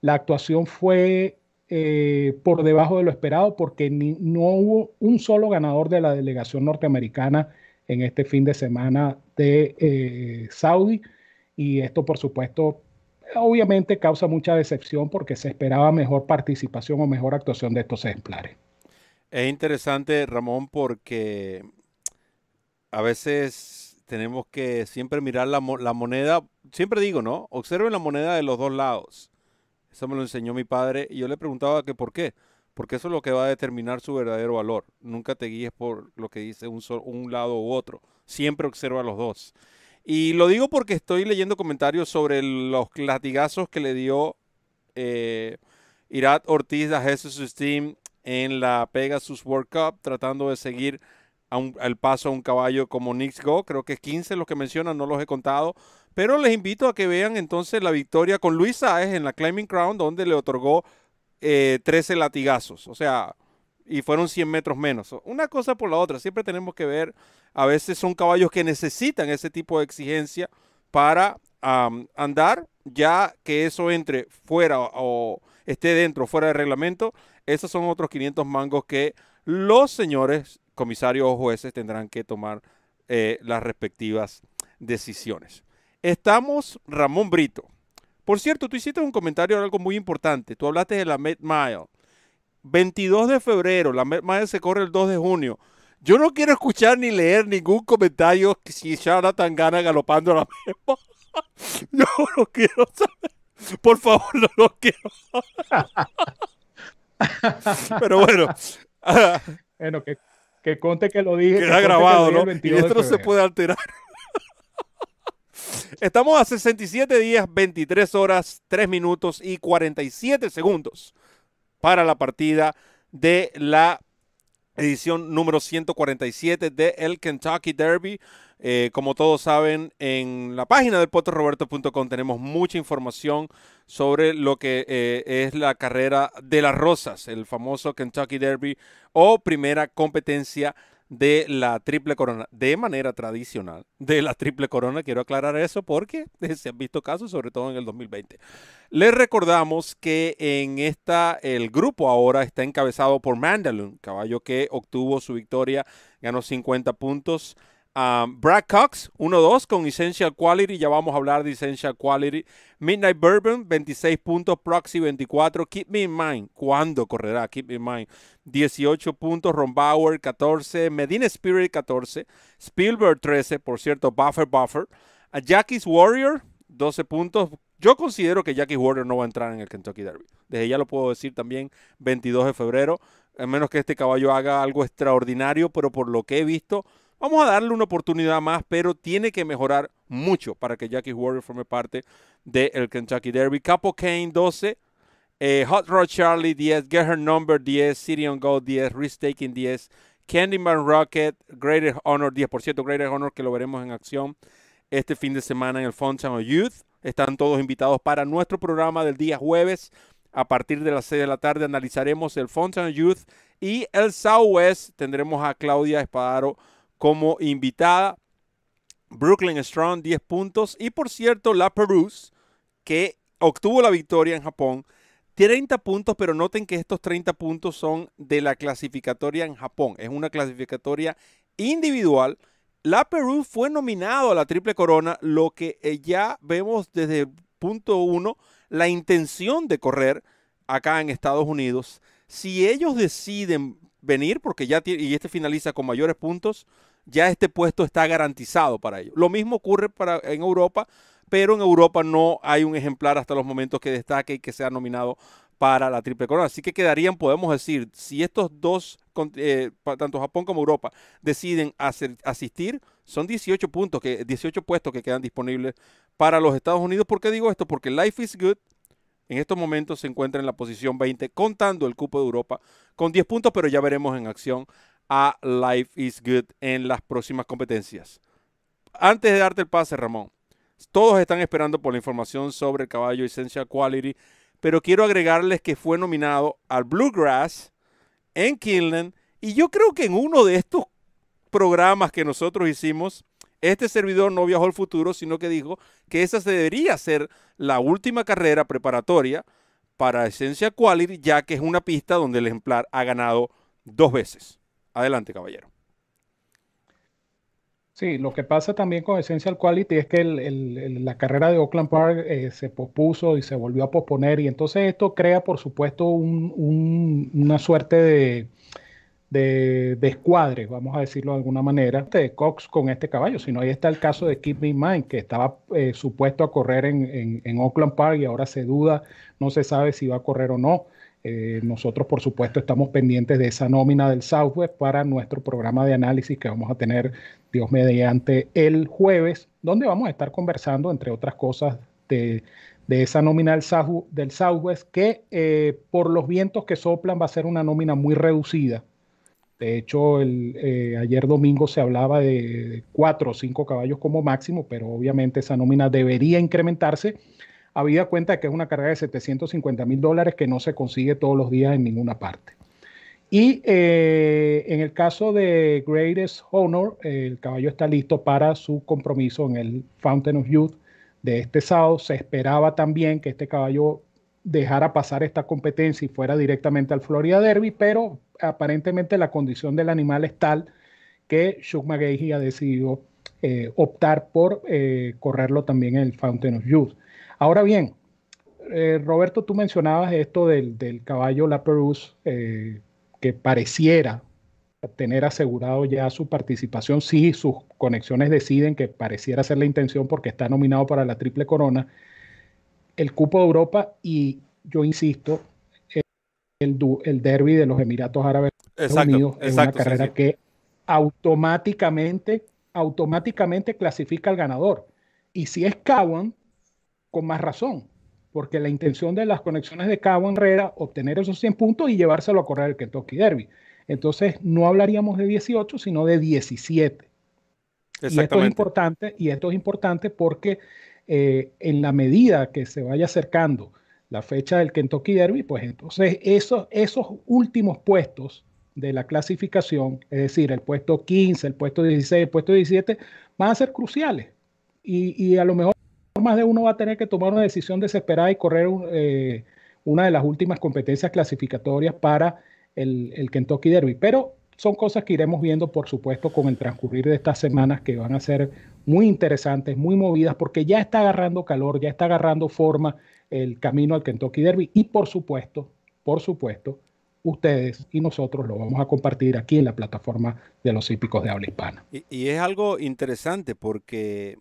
actuación fue eh, por debajo de lo esperado porque no hubo un solo ganador de la delegación norteamericana en este fin de semana de Saudi y esto por supuesto obviamente causa mucha decepción porque se esperaba mejor participación o mejor actuación de estos ejemplares. Es interesante, Ramón, porque a veces tenemos que siempre mirar la, moneda. siempre digo, ¿no? Observen la moneda de los dos lados. Eso me lo enseñó mi padre y yo le preguntaba que por qué. Porque eso es lo que va a determinar su verdadero valor. Nunca te guíes por lo que dice un, un lado u otro. Siempre observa los dos. Y lo digo porque estoy leyendo comentarios sobre los latigazos que le dio eh, Irat Ortiz a Jesus Steam en la Pegasus World Cup, tratando de seguir al paso a un caballo como Nix Go. Creo que es 15 los que mencionan, no los he contado. Pero les invito a que vean entonces la victoria con Luis Saez en la Climbing Crown, donde le otorgó 13 eh, latigazos. O sea, y fueron 100 metros menos. Una cosa por la otra. Siempre tenemos que ver, a veces son caballos que necesitan ese tipo de exigencia para andar, ya que eso entre fuera o esté dentro fuera del reglamento. Esos son otros 500 mangos que los señores comisarios o jueces tendrán que tomar eh, las respectivas decisiones. Estamos, Ramón Brito. Por cierto, tú hiciste un comentario de algo muy importante. Tú hablaste de la Met Mile. 22 de febrero, la Met Mile se corre el 2 de junio. Yo no quiero escuchar ni leer ningún comentario si tan gana galopando la misma. Yo no quiero saber. Por favor, no lo quiero. Pero bueno. bueno, que, que conte que lo dije. Queda grabado, ¿no? Y esto no se puede alterar. Estamos a 67 días, 23 horas, 3 minutos y 47 segundos para la partida de la edición número 147 de el Kentucky Derby. Eh, como todos saben, en la página del potroberto.com tenemos mucha información sobre lo que eh, es la carrera de las rosas, el famoso Kentucky Derby o primera competencia de la triple corona de manera tradicional de la triple corona. Quiero aclarar eso porque se han visto casos, sobre todo en el 2020. Les recordamos que en esta, el grupo ahora está encabezado por Mandalun, caballo que obtuvo su victoria, ganó 50 puntos. Um, Brad Cox, 1-2 con Essential Quality. Ya vamos a hablar de Essential Quality. Midnight Bourbon, 26 puntos. Proxy, 24. Keep Me in Mind. ¿Cuándo correrá? Keep Me in Mind. 18 puntos. Ron Bauer, 14. Medina Spirit, 14. Spielberg, 13. Por cierto, Buffer, Buffer. A Jackie's Warrior, 12 puntos. Yo considero que Jackie's Warrior no va a entrar en el Kentucky Derby. Desde ya lo puedo decir también, 22 de febrero. A menos que este caballo haga algo extraordinario, pero por lo que he visto Vamos a darle una oportunidad más, pero tiene que mejorar mucho para que Jackie Warrior forme parte del Kentucky Derby. Capo Kane 12, eh, Hot Rod Charlie 10, Get Her Number 10, City on Gold 10, Risk Taking 10, Candyman Rocket, Greater Honor 10%, Greater Honor que lo veremos en acción este fin de semana en el Fountain of Youth. Están todos invitados para nuestro programa del día jueves. A partir de las 6 de la tarde analizaremos el Fountain of Youth y el Southwest. Tendremos a Claudia Espadaro como invitada. Brooklyn Strong, 10 puntos. Y por cierto, la Perus, que obtuvo la victoria en Japón, 30 puntos, pero noten que estos 30 puntos son de la clasificatoria en Japón. Es una clasificatoria individual. La Perú fue nominado a la Triple Corona, lo que eh, ya vemos desde el punto uno, la intención de correr acá en Estados Unidos. Si ellos deciden venir, porque ya y este finaliza con mayores puntos, ya este puesto está garantizado para ellos. Lo mismo ocurre para, en Europa, pero en Europa no hay un ejemplar hasta los momentos que destaque y que sea nominado para la triple corona. Así que quedarían, podemos decir, si estos dos, eh, tanto Japón como Europa, deciden asistir, son 18 puntos, que, 18 puestos que quedan disponibles para los Estados Unidos. ¿Por qué digo esto? Porque Life is Good en estos momentos se encuentra en la posición 20, contando el cupo de Europa con 10 puntos, pero ya veremos en acción a Life is Good en las próximas competencias. Antes de darte el pase, Ramón, todos están esperando por la información sobre el caballo Essential Quality, pero quiero agregarles que fue nominado al Bluegrass en Kinland y yo creo que en uno de estos programas que nosotros hicimos, este servidor no viajó al futuro, sino que dijo que esa debería ser la última carrera preparatoria para Essential Quality, ya que es una pista donde el ejemplar ha ganado dos veces. Adelante, caballero. Sí, lo que pasa también con Essential Quality es que la carrera de Oakland Park eh, se pospuso y se volvió a posponer y entonces esto crea, por supuesto, una suerte de, escuadre, vamos a decirlo de alguna manera, de Cox con este caballo, sino ahí está el caso de Keep Me in Mind, que estaba eh, supuesto a correr en, Oakland Park y ahora se duda, no se sabe si va a correr o no. Eh, nosotros, por supuesto, estamos pendientes de esa nómina del Southwest para nuestro programa de análisis que vamos a tener, Dios mediante, el jueves, donde vamos a estar conversando, entre otras cosas, de, esa nómina del, del Southwest, que eh, por los vientos que soplan va a ser una nómina muy reducida. De hecho, el, eh, ayer domingo se hablaba de cuatro o cinco caballos como máximo, pero obviamente esa nómina debería incrementarse, habida cuenta que es una carrera de 750 mil dólares que no se consigue todos los días en ninguna parte. Y eh, en el caso de Greatest Honor, el caballo está listo para su compromiso en el Fountain of Youth de este sábado. Se esperaba también que este caballo dejara pasar esta competencia y fuera directamente al Florida Derby, pero aparentemente la condición del animal es tal que Chuck McGahey ha decidido eh, optar por eh, correrlo también en el Fountain of Youth. Ahora bien, eh, Roberto, tú mencionabas esto del, caballo La Perouse, que pareciera tener asegurado ya su participación, si sus conexiones deciden que pareciera ser la intención porque está nominado para la Triple Corona, el cupo de Europa y yo insisto, el, el derby de los Emiratos Árabes Unidos es una carrera que automáticamente, automáticamente clasifica al ganador. Y si es Cowan, con más razón, porque la intención de las conexiones de Cowan era obtener esos 100 puntos y llevárselo a correr el Kentucky Derby. Entonces no hablaríamos de 18, sino de 17. Y esto es importante, y esto es importante porque eh, en la medida que se vaya acercando la fecha del Kentucky Derby, pues entonces esos, esos últimos puestos de la clasificación, es decir, el puesto 15, el puesto 16, el puesto 17, van a ser cruciales. Y, a lo mejor más de uno va a tener que tomar una decisión desesperada y correr eh, una de las últimas competencias clasificatorias para el, el Kentucky Derby. Pero son cosas que iremos viendo, por supuesto, con el transcurrir de estas semanas que van a ser muy interesantes, muy movidas, porque ya está agarrando calor, ya está agarrando forma el camino al Kentucky Derby y, por supuesto, por supuesto, ustedes y nosotros lo vamos a compartir aquí en la plataforma de los hípicos de habla hispana. Y, es algo interesante porque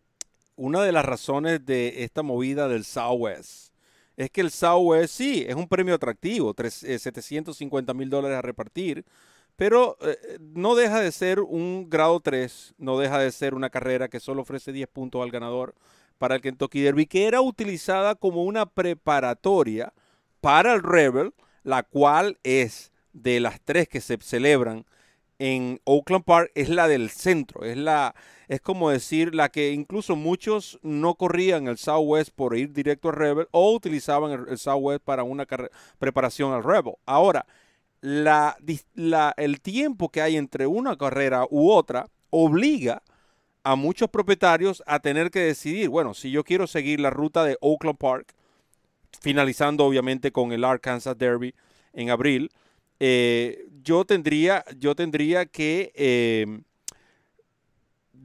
una de las razones de esta movida del Southwest es que el Southwest sí es un premio atractivo, 750 eh, mil dólares a repartir pero eh, no deja de ser un grado 3, no deja de ser una carrera que solo ofrece 10 puntos al ganador para el Kentucky Derby, que era utilizada como una preparatoria para el Rebel, la cual es de las tres que se celebran en Oakland Park, es la del centro, es la es como decir la que incluso muchos no corrían el Southwest por ir directo al Rebel o utilizaban el, el Southwest para una preparación al Rebel. Ahora, el tiempo que hay entre una carrera u otra obliga a muchos propietarios a tener que decidir, bueno, si yo quiero seguir la ruta de Oakland Park, finalizando obviamente con el Arkansas Derby en abril, eh, yo, tendría, yo tendría que eh,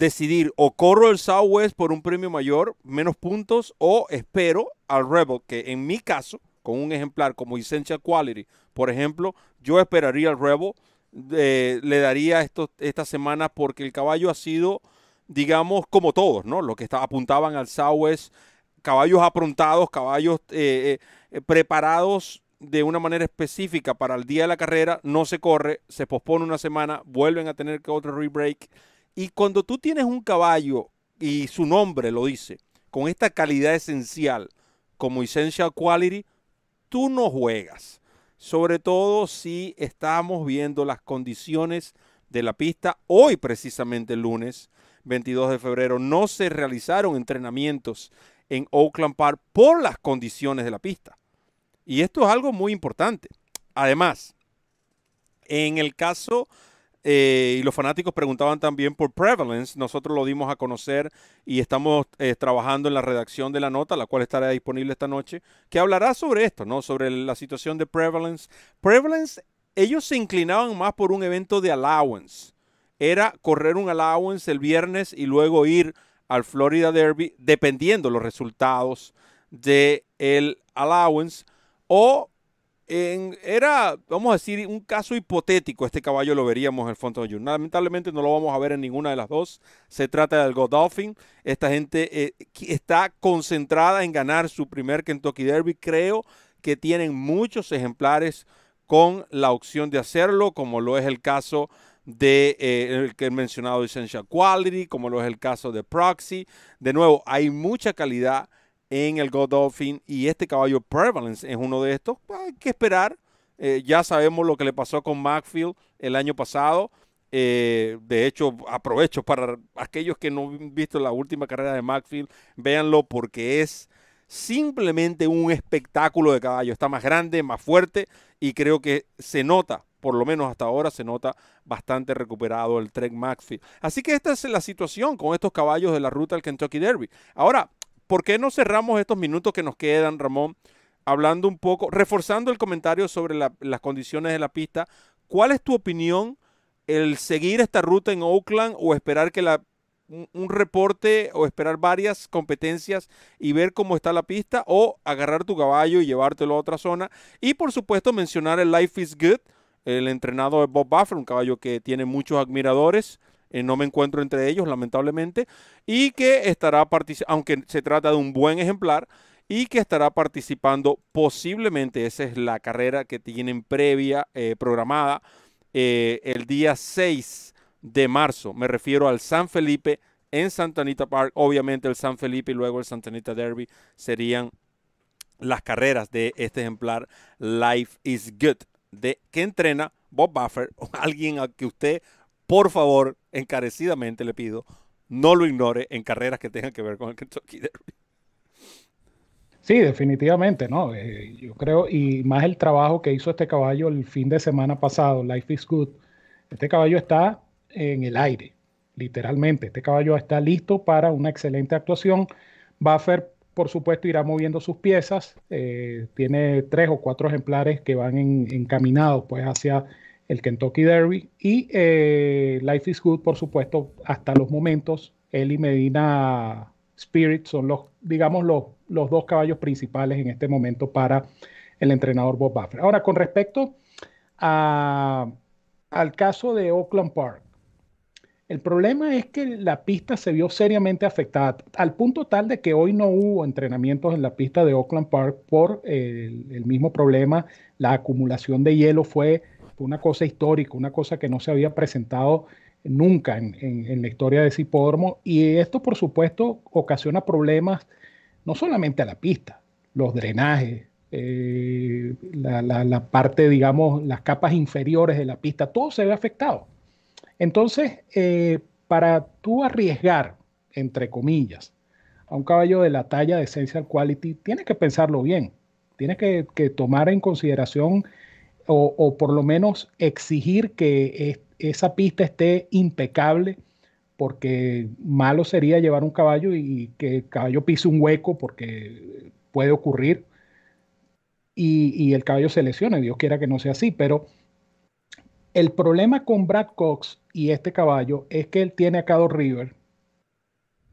decidir o corro el Southwest por un premio mayor, menos puntos, o espero al Rebel, que en mi caso, con un ejemplar como Essential Quality, por ejemplo, yo esperaría al Rebel, eh, le daría esto, esta semana porque el caballo ha sido, digamos, como todos, ¿no? Los que apuntaban al Southwest, caballos aprontados, caballos eh, eh, preparados de una manera específica para el día de la carrera, no se corre, se pospone una semana, vuelven a tener que otro rebreak. Y cuando tú tienes un caballo, y su nombre lo dice, con esta calidad esencial como Essential Quality, tú no juegas. Sobre todo si estamos viendo las condiciones de la pista. Hoy precisamente el lunes 22 de febrero no se realizaron entrenamientos en Oakland Park por las condiciones de la pista. Y esto es algo muy importante. Además, en el caso eh, y los fanáticos preguntaban también por Prevalence. Nosotros lo dimos a conocer y estamos eh, trabajando en la redacción de la nota, la cual estará disponible esta noche, que hablará sobre esto, ¿no? Sobre la situación de Prevalence. Prevalence, ellos se inclinaban más por un evento de allowance. Era correr un allowance el viernes y luego ir al Florida Derby, dependiendo los resultados del el allowance, o era, vamos a decir, un caso hipotético. Este caballo lo veríamos en el Fondo de Lamentablemente no lo vamos a ver en ninguna de las dos. Se trata del Godolphin. Esta gente eh, está concentrada en ganar su primer Kentucky Derby. Creo que tienen muchos ejemplares con la opción de hacerlo, como lo es el caso de eh, el que he mencionado Essential Quality, como lo es el caso de Proxy. De nuevo, hay mucha calidad en el Godolphin y este caballo Prevalence es uno de estos. Pues, hay que esperar. Eh, ya sabemos lo que le pasó con Macfield el año pasado. Eh, de hecho, aprovecho para aquellos que no han visto la última carrera de Macfield, véanlo porque es simplemente un espectáculo de caballo. Está más grande, más fuerte y creo que se nota, por lo menos hasta ahora se nota bastante recuperado el Trek Macfield. Así que esta es la situación con estos caballos de la ruta del Kentucky Derby. Ahora, ¿por qué no cerramos estos minutos que nos quedan, Ramón? Hablando un poco, reforzando el comentario sobre las condiciones de la pista. ¿Cuál es tu opinión? ¿El seguir esta ruta en Oakland o esperar que la, un, reporte o esperar varias competencias y ver cómo está la pista o agarrar tu caballo y llevártelo a otra zona? Y por supuesto mencionar el Life is Good, el entrenado de Bob Buffer, un caballo que tiene muchos admiradores eh, no me encuentro entre ellos, lamentablemente, y que estará participando, aunque se trata de un buen ejemplar, y que estará participando posiblemente, esa es la carrera que tienen previa eh, programada, eh, el día 6 de marzo. Me refiero al San Felipe en Santa Anita Park. Obviamente el San Felipe y luego el Santa Anita Derby serían las carreras de este ejemplar Life is Good, de que entrena Bob Buffer, alguien a que usted por favor, encarecidamente le pido, no lo ignore en carreras que tengan que ver con el Kentucky Derby. Sí, definitivamente, ¿no? Eh, yo creo, y más el trabajo que hizo este caballo el fin de semana pasado, Life is Good. Este caballo está en el aire, literalmente. Este caballo está listo para una excelente actuación. Buffer, por supuesto, irá moviendo sus piezas. Eh, tiene tres o cuatro ejemplares que van encaminados pues hacia el Kentucky Derby y eh, Life is Good, por supuesto, hasta los momentos. Él y Medina Spirit son los, digamos, los, los dos caballos principales en este momento para el entrenador Bob Buffer. Ahora, con respecto al caso de Oakland Park, el problema es que la pista se vio seriamente afectada, al punto tal de que hoy no hubo entrenamientos en la pista de Oakland Park por el, el mismo problema. La acumulación de hielo fue una cosa histórica, una cosa que no se había presentado nunca en, la historia de ese. Y esto, por supuesto, ocasiona problemas no solamente a la pista, los drenajes, eh, la, parte, digamos, las capas inferiores de la pista, todo se ve afectado. Entonces, eh, para tú arriesgar, entre comillas, a un caballo de la talla de Essential Quality, tienes que pensarlo bien. Tienes que, que tomar en consideración o, por lo menos exigir que esa pista esté impecable, porque malo sería llevar un caballo y que el caballo pise un hueco, porque puede ocurrir, y, el caballo se lesione, Dios quiera que no sea así, pero el problema con Brad Cox y este caballo es que él tiene a Cado River,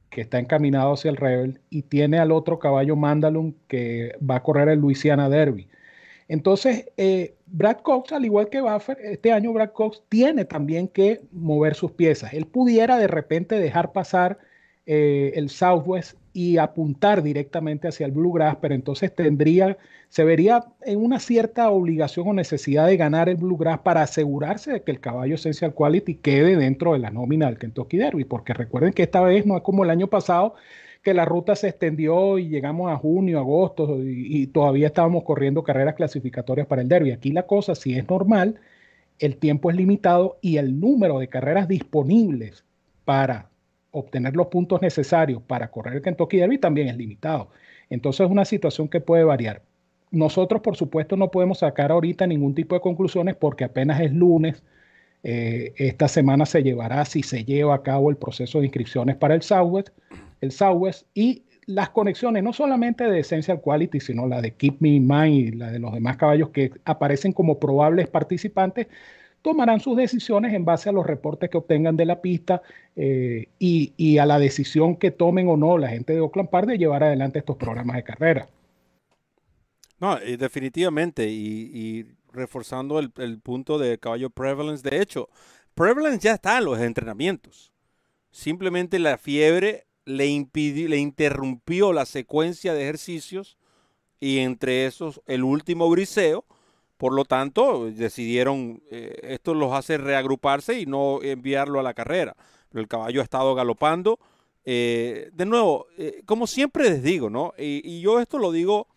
que está encaminado hacia el Rebel, y tiene al otro caballo Mandalun que va a correr el Louisiana Derby. Entonces, eh, Brad Cox, al igual que Buffer, este año Brad Cox tiene también que mover sus piezas. Él pudiera de repente dejar pasar eh, el Southwest y apuntar directamente hacia el Bluegrass, pero entonces tendría, se vería en una cierta obligación o necesidad de ganar el Bluegrass para asegurarse de que el caballo Essential Quality quede dentro de la nómina del Kentucky Derby, porque recuerden que esta vez no es como el año pasado, que la ruta se extendió y llegamos a junio, agosto y, todavía estábamos corriendo carreras clasificatorias para el derby. Aquí la cosa, si es normal, el tiempo es limitado y el número de carreras disponibles para obtener los puntos necesarios para correr el Kentucky Derby también es limitado. Entonces es una situación que puede variar. Nosotros, por supuesto, no podemos sacar ahorita ningún tipo de conclusiones porque apenas es lunes. Eh, esta semana se llevará, si se lleva a cabo el proceso de inscripciones para el Southwest el Southwest y las conexiones, no solamente de Essential Quality, sino la de Keep Me in Mind y la de los demás caballos que aparecen como probables participantes, tomarán sus decisiones en base a los reportes que obtengan de la pista eh, y, a la decisión que tomen o no la gente de Oakland Park de llevar adelante estos programas de carrera. No, definitivamente, y, reforzando el, punto de caballo prevalence, de hecho, prevalence ya está en los entrenamientos. Simplemente la fiebre le, le interrumpió la secuencia de ejercicios y entre esos el último briseo. Por lo tanto, decidieron, eh, esto los hace reagruparse y no enviarlo a la carrera. Pero el caballo ha estado galopando. Eh, de nuevo, eh, como siempre les digo, ¿no? y yo esto lo digo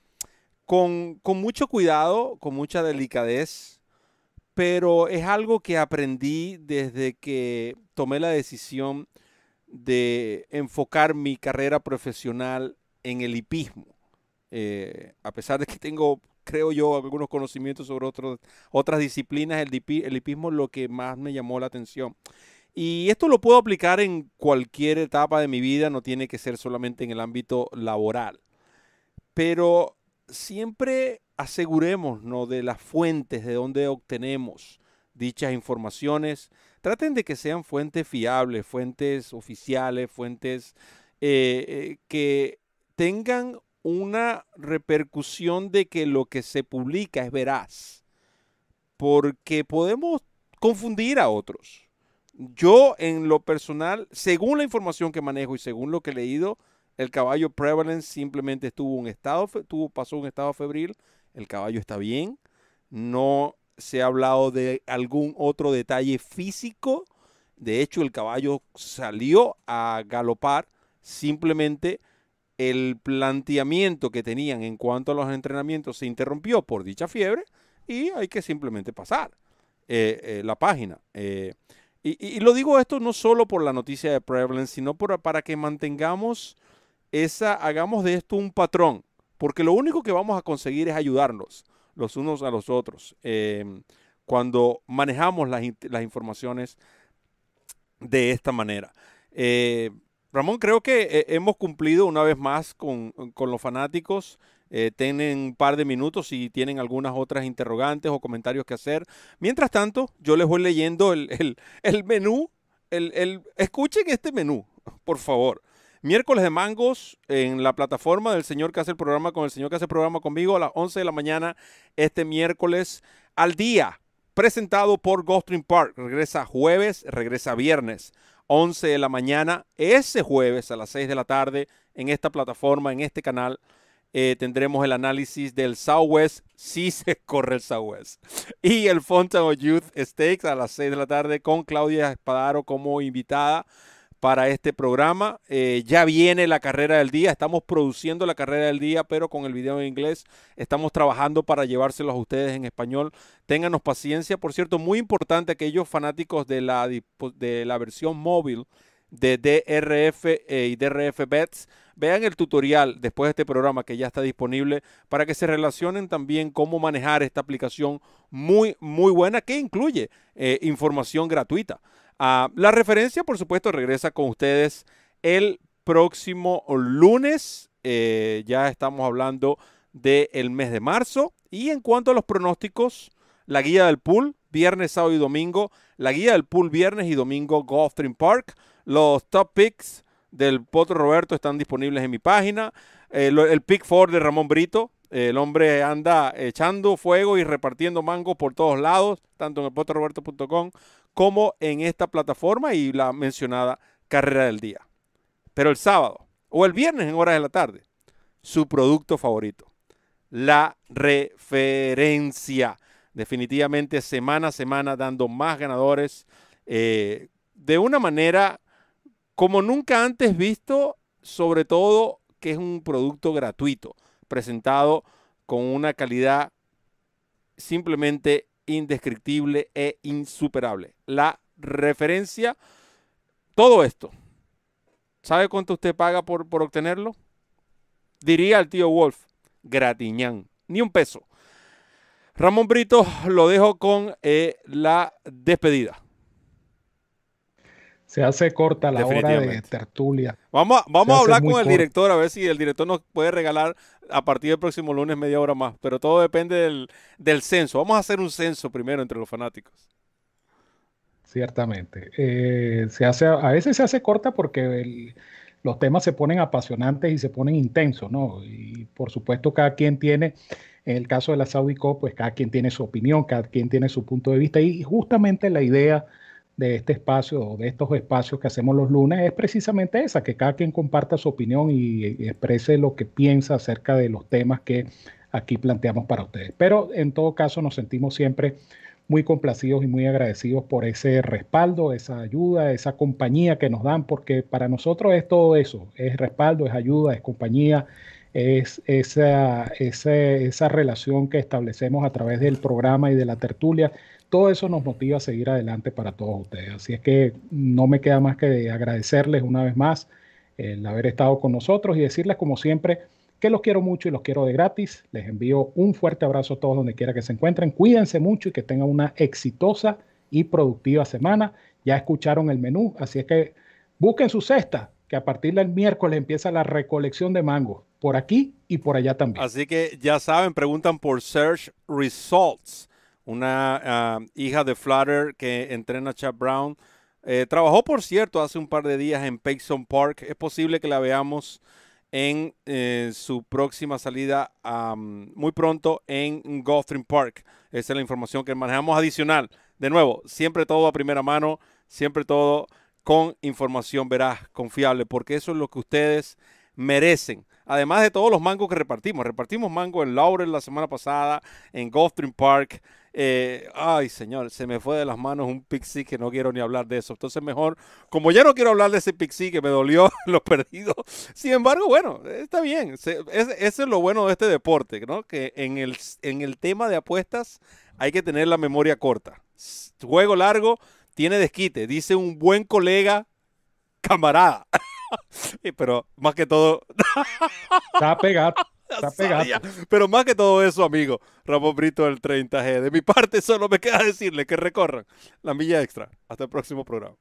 con, mucho cuidado, con mucha delicadez, pero es algo que aprendí desde que tomé la decisión de enfocar mi carrera profesional en el hipismo. Eh, a pesar de que tengo, creo yo, algunos conocimientos sobre otras disciplinas, el, el hipismo es lo que más me llamó la atención. Y esto lo puedo aplicar en cualquier etapa de mi vida, no tiene que ser solamente en el ámbito laboral. Pero siempre asegurémonos de las fuentes de donde obtenemos dichas informaciones. Traten de que sean fuentes fiables, fuentes oficiales, fuentes eh, eh, que tengan una repercusión de que lo que se publica es veraz. Porque podemos confundir a otros. Yo en lo personal, según la información que manejo y según lo que he leído, el caballo Prevalence simplemente estuvo un estado, tuvo, pasó un estado febril. El caballo está bien. No se ha hablado de algún otro detalle físico. De hecho, el caballo salió a galopar. Simplemente el planteamiento que tenían en cuanto a los entrenamientos se interrumpió por dicha fiebre y hay que simplemente pasar eh, eh, la página. Eh, y, lo digo esto no solo por la noticia de Prevalence, sino para que mantengamos esa, hagamos de esto un patrón, porque lo único que vamos a conseguir es ayudarnos los unos a los otros em, cuando manejamos las, informaciones de esta manera. Eh, Ramón, creo que eh, hemos cumplido una vez más con, los fanáticos. Eh, tienen un par de minutos si tienen algunas otras interrogantes o comentarios que hacer. Mientras tanto, yo les voy leyendo el, menú. El, escuchen este menú, por favor. Miércoles de mangos en la plataforma del señor que hace el programa con el señor que hace el programa conmigo a las 11 de la mañana este miércoles al día. Presentado por Gulfstream Park. Regresa jueves, regresa viernes. 11 de la mañana. Ese jueves a las 6 de la tarde en esta plataforma, en este canal. Eh, tendremos el análisis del Southwest, si se corre el Southwest, y el Fountain Youth Stakes a las 6 de la tarde con Claudia Espadaro como invitada para este programa. Eh, ya viene la carrera del día, estamos produciendo la carrera del día, pero con el video en inglés estamos trabajando para llevárselos a ustedes en español. Ténganos paciencia, por cierto, muy importante aquellos fanáticos de la, de la versión móvil de DRF eh, y DRF Bets. Vean el tutorial después de este programa que ya está disponible para que se relacionen también cómo manejar esta aplicación muy, muy buena que incluye eh, información gratuita. Ah, la referencia, por supuesto, regresa con ustedes el próximo lunes. Eh, ya estamos hablando del mes de marzo. Y en cuanto a los pronósticos, la guía del pool, viernes, sábado y domingo. La guía del pool, viernes y domingo, Gulfstream Park. Los top picks del Potro Roberto están disponibles en mi página. el pick four de Ramón Brito. El hombre anda echando fuego y repartiendo mango por todos lados, tanto en el como en esta plataforma y la mencionada carrera del día. Pero el sábado o el viernes en horas de la tarde, su producto favorito, la referencia. Definitivamente semana a semana dando más ganadores eh, de una manera como nunca antes visto, sobre todo que es un producto gratuito, presentado con una calidad simplemente indescriptible e insuperable. La referencia, todo esto. ¿Sabe cuánto usted paga por, por obtenerlo? Diría el tío Wolf, gratiñán, ni un peso. Ramón Brito lo dejo con eh, la despedida. Se hace corta la hora de tertulia. Vamos a, vamos a hablar con el director, a ver si el director nos puede regalar a partir del próximo lunes media hora más. Pero todo depende del, censo. Vamos a hacer un censo primero entre los fanáticos. Ciertamente. Eh, se hace, a veces se hace corta porque los temas se ponen apasionantes y se ponen intensos, ¿no? Y por supuesto cada quien tiene En el caso de la Saudi Cup, pues cada quien tiene su opinión, cada quien tiene su punto de vista y justamente la idea de este espacio o de estos espacios que hacemos los lunes es precisamente esa, que cada quien comparta su opinión y, exprese lo que piensa acerca de los temas que aquí planteamos para ustedes. Pero en todo caso nos sentimos siempre muy complacidos y muy agradecidos por ese respaldo, esa ayuda, esa compañía que nos dan, porque para nosotros es todo eso, es respaldo, es ayuda, es compañía, es esa, esa, relación que establecemos a través del programa y de la tertulia. Todo eso nos motiva a seguir adelante para todos ustedes. Así es que no me queda más que agradecerles una vez más el haber estado con nosotros y decirles como siempre que los quiero mucho y los quiero de gratis. Les envío un fuerte abrazo a todos donde quiera que se encuentren. Cuídense mucho y que tengan una exitosa y productiva semana. Ya escucharon el menú, así es que busquen su cesta, que a partir del miércoles empieza la recolección de mango, por aquí y por allá también. Así que ya saben, preguntan por Search Results, una ah, hija de Flutter que entrena a Chad Brown. Eh, trabajó, por cierto, hace un par de días en Payson Park. Es posible que la veamos en eh, su próxima salida muy pronto en Gulfstream Park. Esa es la información que manejamos adicional. De nuevo, siempre todo a primera mano, siempre todo con información veraz, confiable, porque eso es lo que ustedes merecen. Además de todos los mangos que repartimos. Repartimos mango en Laurel la semana pasada, en Gulfstream Park. Eh, ay, señor, se me fue de las manos un pixie que no quiero ni hablar de eso. Entonces, mejor, como ya no quiero hablar de ese pixie que me dolió lo perdido. Sin embargo, bueno, está bien. Ese es lo bueno de este deporte, ¿no? Que en el, en el tema de apuestas hay que tener la memoria corta. Juego largo tiene desquite, dice un buen colega, camarada. Pero más que todo. Está pegado. Está pegado. Pero más que todo eso, amigo, Ramón Brito del 30G. De mi parte, solo me queda decirle que recorran la milla extra. Hasta el próximo programa.